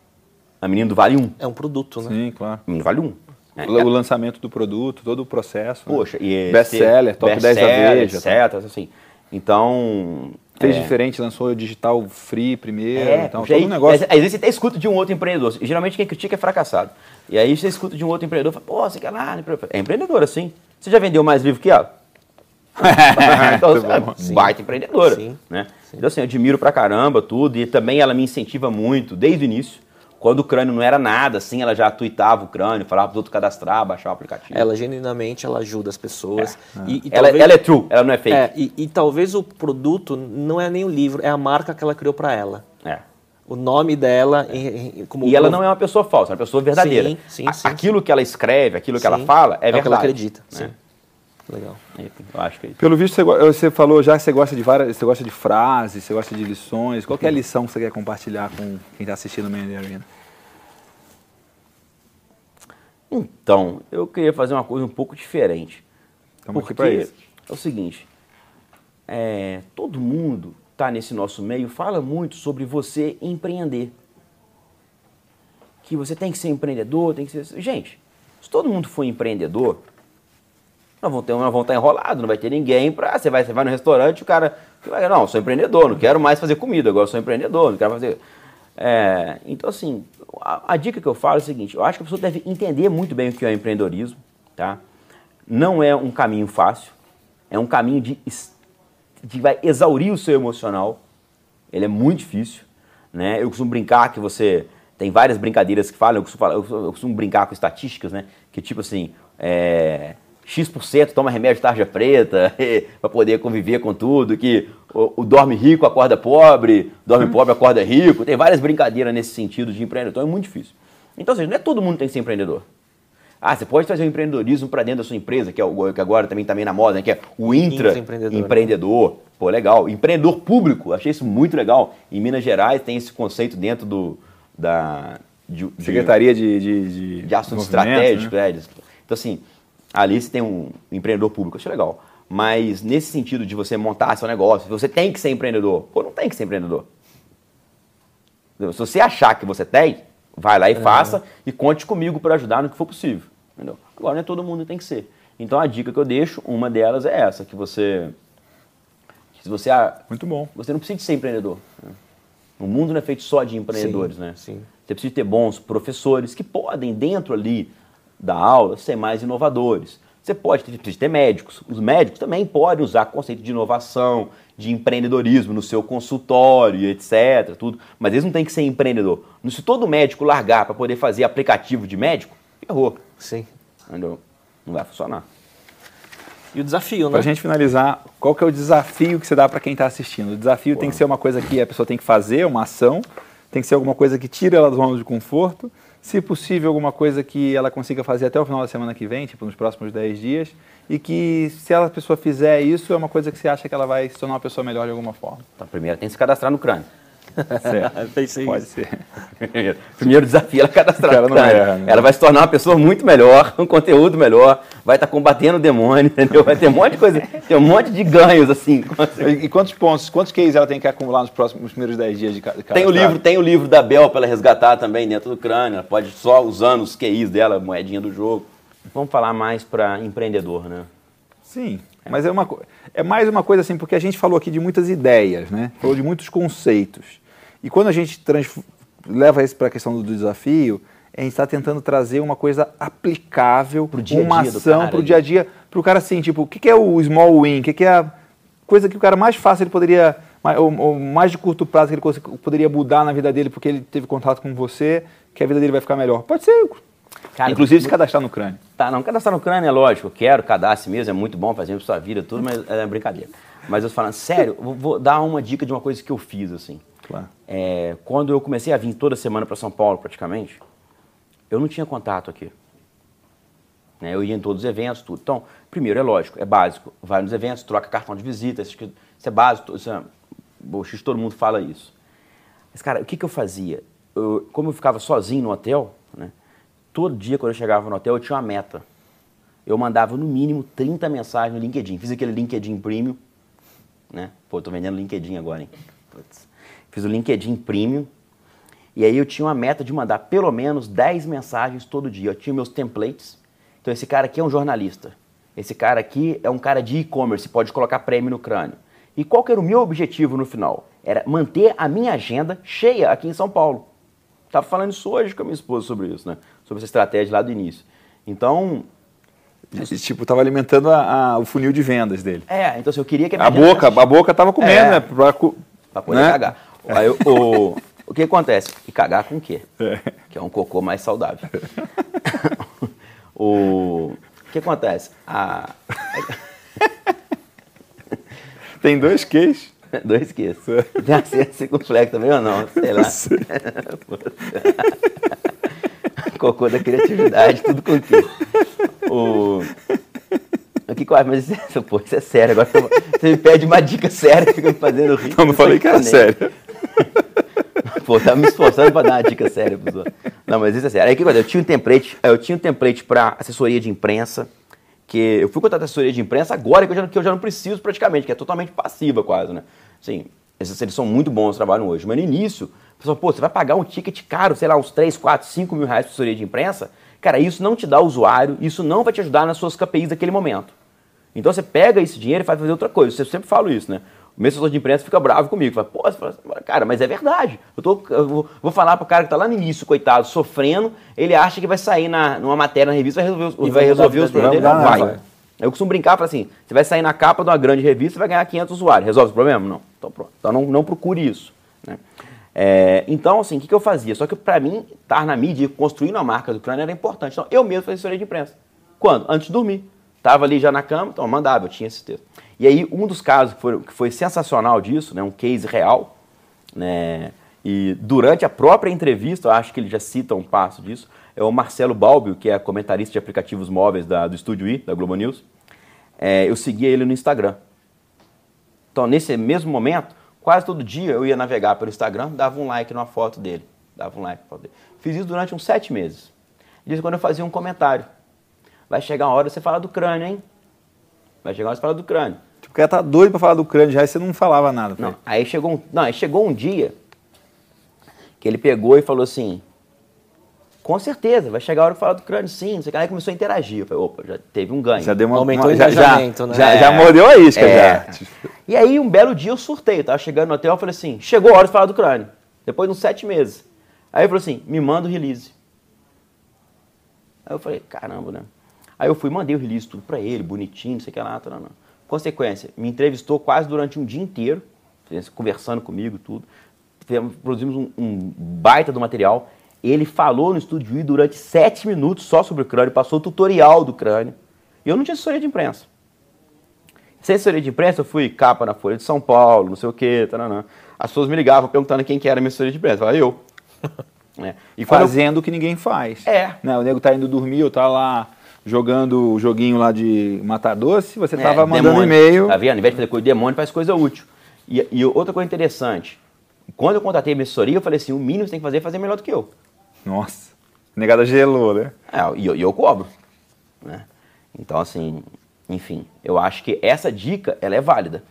A Menino do Vale 1. É um produto, né? Sim, claro. Menino Vale 1. É, O, o lançamento do produto, todo o processo. né? Poxa, e Best-seller, top 10 da Veja. tá? etc. Assim. Então. Fez é, diferente, lançou o digital free primeiro, É, então todo aí, um negócio. Às vezes você até escuta de um outro empreendedor. Geralmente quem critica é fracassado. E aí você escuta de um outro empreendedor e fala, pô, você quer lá? É empreendedora, sim. Você já vendeu mais livro que ela? então, Muito você é baita empreendedora. Sim. Né? Então, assim, eu admiro pra caramba tudo. E também ela me incentiva muito, desde o início. Quando o crânio não era nada, assim, ela já tweetava o crânio, falava para os outros cadastrar, baixar o aplicativo. Ela genuinamente ela ajuda as pessoas. E, e ela, talvez- ela é true, ela não é fake. É, e, e talvez o produto não é nem o livro, é a marca que ela criou para ela. É. O nome dela em- como E ela não é uma pessoa falsa, é uma pessoa verdadeira. Sim, sim, A- sim. Aquilo que ela escreve, aquilo que Sim. ela fala, é, É o verdade. que ela acredita, né? sim. Legal. Eu acho que é isso. Pelo visto, você, go- você falou já que você gosta de várias, você gosta de frases, você gosta de lições. Qual que é a lição que você quer compartilhar com quem está assistindo o Man the Arena? Então, eu queria fazer uma coisa um pouco diferente. Estamos aqui porque é o seguinte, é, todo mundo está nesse nosso meio, fala muito sobre você empreender. Que você tem que ser empreendedor, tem que ser... Gente, se todo mundo for empreendedor, nós vamos, ter, nós vamos estar enrolados, não vai ter ninguém para... Você vai, você vai no restaurante, o cara... Não, sou empreendedor, não quero mais fazer comida, agora sou empreendedor, não quero fazer... É, então, assim, a, a dica que eu falo é o seguinte, eu acho que a pessoa deve entender muito bem o que é empreendedorismo, tá? Não é um caminho fácil, é um caminho de, de vai exaurir o seu emocional, ele é muito difícil, né? Eu costumo brincar que você tem várias brincadeiras que falam, eu costumo, falar- eu costumo- eu costumo brincar com estatísticas, né? Que tipo assim, é, X% toma remédio de tarja preta para poder conviver com tudo, que o, o dorme rico acorda pobre, dorme pobre acorda rico, tem várias brincadeiras nesse sentido de empreendedor, então é muito difícil. Então, ou seja, não é todo mundo que tem que ser empreendedor. Ah, você pode trazer o empreendedorismo para dentro da sua empresa, que é o que agora também está meio na moda, né? que é o Intraempreendedor, né? intraempreendedor. Pô, legal. Empreendedor público, achei isso muito legal. Em Minas Gerais tem esse conceito dentro do da de, Secretaria de, de, de, de assuntos estratégicos. né? é, Então, assim, ali você tem um empreendedor público, achei legal. Mas nesse sentido de você montar seu negócio, você tem que ser empreendedor. Pô, não tem que ser empreendedor. Se você achar que você tem, vai lá e faça e conte comigo para ajudar no que for possível. Entendeu? Agora, não é todo mundo que tem que ser. Então, a dica que eu deixo, uma delas é essa, que você... que se você, Muito bom. você não precisa de ser empreendedor. né? O mundo não é feito só de empreendedores, Sim, né? sim. Você precisa ter bons professores que podem, dentro ali da aula, ser mais inovadores. Você pode ter, precisa ter médicos. Os médicos também podem usar conceito de inovação, de empreendedorismo no seu consultório, etc. Tudo. Mas eles não têm que ser empreendedor. Se todo médico largar para poder fazer aplicativo de médico, ferrou. Sim. Entendeu? Não vai funcionar. E o desafio, Pra né? gente finalizar, qual que é o desafio que você dá para quem está assistindo? O desafio tem que ser uma coisa que a pessoa tem que fazer, uma ação, tem que ser alguma coisa que tire ela do zona de conforto, se possível, alguma coisa que ela consiga fazer até o final da semana que vem, tipo nos próximos 10 dias, e que se ela, a pessoa fizer isso, é uma coisa que você acha que ela vai se tornar uma pessoa melhor de alguma forma. Então, primeiro tem que se cadastrar no crânio. Certo. Pensei Pode isso. ser. Primeiro, primeiro desafio ela cadastrar Ela não erra, né? Ela vai se tornar uma pessoa muito melhor, um conteúdo melhor, vai estar combatendo o demônio, entendeu? Vai ter um monte de coisa, tem um monte de ganhos, assim. E, e quantos pontos, quantos cases ela tem que acumular nos próximos nos primeiros 10 dias de ca- de cada Tem o livro, tem o livro da Bel para ela resgatar também dentro do crânio. Ela pode só usando os QIs dela, moedinha do jogo. Vamos falar mais para empreendedor, né? Sim, mas é, uma, é mais uma coisa assim, porque a gente falou aqui de muitas ideias, né? Falou de muitos conceitos. E quando a gente leva isso para a questão do desafio, a gente está tentando trazer uma coisa aplicável, Pro dia uma dia do ação para o dia a dia, para o cara assim, tipo, o que, que é o small win? O que, que é a coisa que o cara mais fácil ele poderia, ou, ou mais de curto prazo que ele poderia mudar na vida dele porque ele teve contato com você, que a vida dele vai ficar melhor. Pode ser, Cara, inclusive se cadastrar no crânio. Tá, não, cadastrar no crânio é lógico, eu quero, cadastre mesmo, é muito bom fazer pra sua vida, tudo, mas é brincadeira. Mas eu falando, sério, vou dar uma dica de uma coisa que eu fiz, assim. Claro. É, quando eu comecei a vir toda semana para São Paulo, praticamente, eu não tinha contato aqui. Né, Eu ia em todos os eventos, tudo. Então, primeiro, é lógico, é básico. Vai nos eventos, troca cartão de visita, isso, é básico, isso é, bochiche, todo mundo fala isso. Mas, cara, o que, que eu fazia? Eu- como eu ficava sozinho no hotel, né, todo dia quando eu chegava no hotel, eu tinha uma meta. Eu mandava no mínimo 30 mensagens no LinkedIn. Fiz aquele LinkedIn Premium, né? Pô, tô vendendo LinkedIn agora, hein? Putz. Fiz o LinkedIn Premium. E aí eu tinha uma meta de mandar pelo menos 10 mensagens todo dia. Eu tinha meus templates. Então esse cara aqui é um jornalista. Esse cara aqui é um cara de e-commerce, pode colocar prêmio no crânio. E qual que era o meu objetivo no final? Era manter a minha agenda cheia aqui em São Paulo. Tava falando isso hoje com a minha esposa sobre isso, né? Sobre essa estratégia lá do início. Então, E, tipo, tava alimentando a- a- o funil de vendas dele. é, então assim, eu queria que A minha agenda boca, a boca tava comendo, É. né? Pra poder né? cagar. Aí, o, o, que acontece? E cagar com o quê? É. Que é um cocô mais saudável. o, o que acontece? A, Tem dois queijos. dois quês. Tem a circunflexo também ou não? Sei lá. cocô da criatividade, tudo com quê? O... O que que eu acho? Mas isso, pô, isso é sério. Agora você- me pede uma dica séria, fica me fazendo rir. Não, não falei que era sério. Pô, tava me esforçando pra dar uma dica séria pros outros. Não, mas isso é sério. Aí o que acontece? Eu tinha um template, eu tinha um template pra assessoria de imprensa, que eu fui contratar assessoria de imprensa agora que eu, já, que eu já não preciso praticamente, que é totalmente passiva quase, né? Assim, esses eles são muito bons trabalham hoje, mas no início, o pessoal, pô, você vai pagar um ticket caro, sei lá, uns 3, 4, 5 mil reais pra assessoria de imprensa? Cara, isso não te dá usuário, isso não vai te ajudar nas suas KPIs daquele momento. Então você pega esse dinheiro e faz fazer outra coisa. Eu sempre falo isso, né? O meu assessor de imprensa fica bravo comigo. Fala, pô, fala assim, cara, mas é verdade. Eu, tô, eu vou, vou falar pro cara que tá lá no início, coitado, sofrendo, ele acha que vai sair na, numa matéria na revista, vai resolver, E vai resolver os problemas dele. Não vai. vai. Eu costumo brincar, falo assim, você vai sair na capa de uma grande revista e vai ganhar 500 usuários. Resolve o problema? Não. Então pronto. Então não, não procure isso. né? É, então, assim, o que, que eu fazia? Só que para mim, estar na mídia e construindo a marca do crânio era importante. Então, eu mesmo fazia assessoria de imprensa. Quando? Antes de dormir. Tava ali já na cama, então eu mandava, eu tinha esse texto. E aí, um dos casos que foi, que foi sensacional disso, né, um case real, né, e durante a própria entrevista, eu acho que ele já cita um passo disso, é o Marcelo Balbio, que é comentarista de aplicativos móveis da- do Estúdio I, da Globo News. É, eu seguia ele no Instagram. Então, nesse mesmo momento, quase todo dia eu ia navegar pelo Instagram, dava um like numa foto dele. Dava um like na foto dele. Fiz isso durante uns sete meses. Em quando eu fazia um comentário. Vai chegar uma hora você falar do crânio, hein? Vai chegar uma hora você falar do crânio. Tipo, o cara tá doido pra falar do crânio já e você não falava nada. Não, aí chegou um, não, aí chegou um dia que ele pegou e falou assim: com certeza, vai chegar a hora de falar do crânio, sim. Não sei o que. Aí começou a interagir. Eu falei, opa, já teve um ganho. Já deu uma, Aumentou uma- o já, já, engajamento, né? já, já mordeu a isca, É. já. E aí, um belo dia eu surtei. Eu tava chegando no hotel e falei assim: chegou a hora de falar do crânio. Depois de uns sete meses. Aí ele falou assim: me manda o release. Aí eu falei: caramba, né? Aí eu fui, mandei o release tudo pra ele, bonitinho, não sei o que lá, tal, não. Consequência, me entrevistou quase durante um dia inteiro, conversando comigo, tudo. Fizemos- Produzimos um, um baita do material. Ele falou no estúdio I durante sete minutos só sobre o crânio, passou o tutorial do crânio. E eu não tinha assessoria de imprensa. Sem assessoria de imprensa, eu fui capa na Folha de São Paulo, não sei o quê, taranã. As pessoas me ligavam perguntando quem que era a minha assessoria de imprensa. Eu falava, eu. É. E eu- Fazendo o que ninguém faz. É. Né, o nego tá indo dormir ou tá lá jogando o joguinho lá de matar doce, você É, tava mandando e-mail. Tá vendo? Ao invés de fazer coisa de demônio, faz coisa útil. E, e outra coisa interessante, quando eu contratei a minha assessoria, eu falei assim, o mínimo que você tem que fazer é fazer melhor do que eu. Nossa, negada gelou, né? É, e eu, eu cobro. Né? Então, assim, enfim, eu acho que essa dica, ela é válida.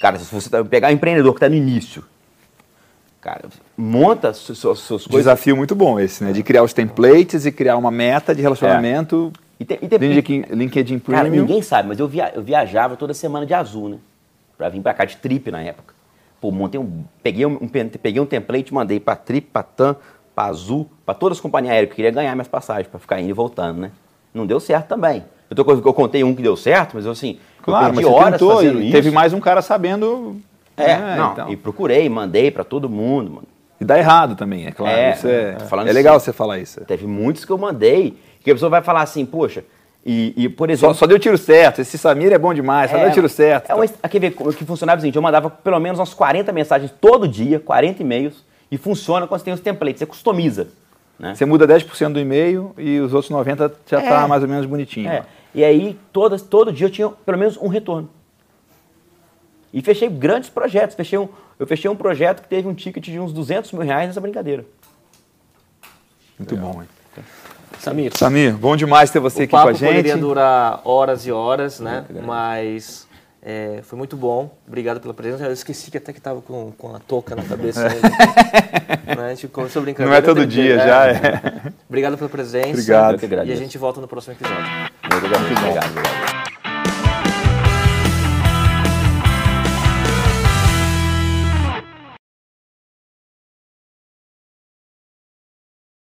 Cara, se você tá- pegar um empreendedor que está no início, cara, monta su- su- suas coisas. Desafio muito bom esse, né? De criar os templates e criar uma meta de relacionamento. E tem- e tem- LinkedIn, LinkedIn Cara, Premium. ninguém sabe, mas eu, via- eu viajava toda semana de azul, né? Pra vir pra cá de trip na época. Pô, montei um. Peguei um, um peguei um template, mandei pra trip, pra TAM, pra Azul, pra todas as companhias aéreas que queria ganhar minhas passagens, pra ficar indo e voltando, né? Não deu certo também. Eu, tô, eu contei um que deu certo, mas eu assim, Claro, eu mas perdi você horas tentou fazendo isso. teve mais um cara sabendo. É, né, não, então. e procurei, mandei pra todo mundo, mano. E dá errado também, é claro. É, é, é legal assim. você falar isso. Teve muitos que eu mandei, que a pessoa vai falar assim, poxa, e, e, por Só, exemplo. só deu tiro certo. Esse Samir é bom demais, só deu tiro certo. É uma, aqui vê que funcionava o seguinte, eu mandava pelo menos umas 40 mensagens todo dia, 40 e-mails, e funciona quando você tem os templates, você customiza. Né? Você muda 10% do e-mail e os outros 90% já É. tá mais ou menos bonitinho. É. E aí, todas, todo dia eu tinha pelo menos um retorno. E fechei grandes projetos. Fechei um, eu fechei um projeto que teve um ticket de uns 200 mil reais nessa brincadeira. Muito bom, hein? Samir, Samir, bom demais ter você o aqui com a papo gente. poderia durar horas e horas, né? Mas é, foi muito bom. Obrigado pela presença. Eu esqueci que até que tava com, com a touca na cabeça. né? A gente começou brincando. Não é todo dia, já é. Obrigado pela presença. Obrigado. E a gente volta no próximo episódio. Muito obrigado. obrigado.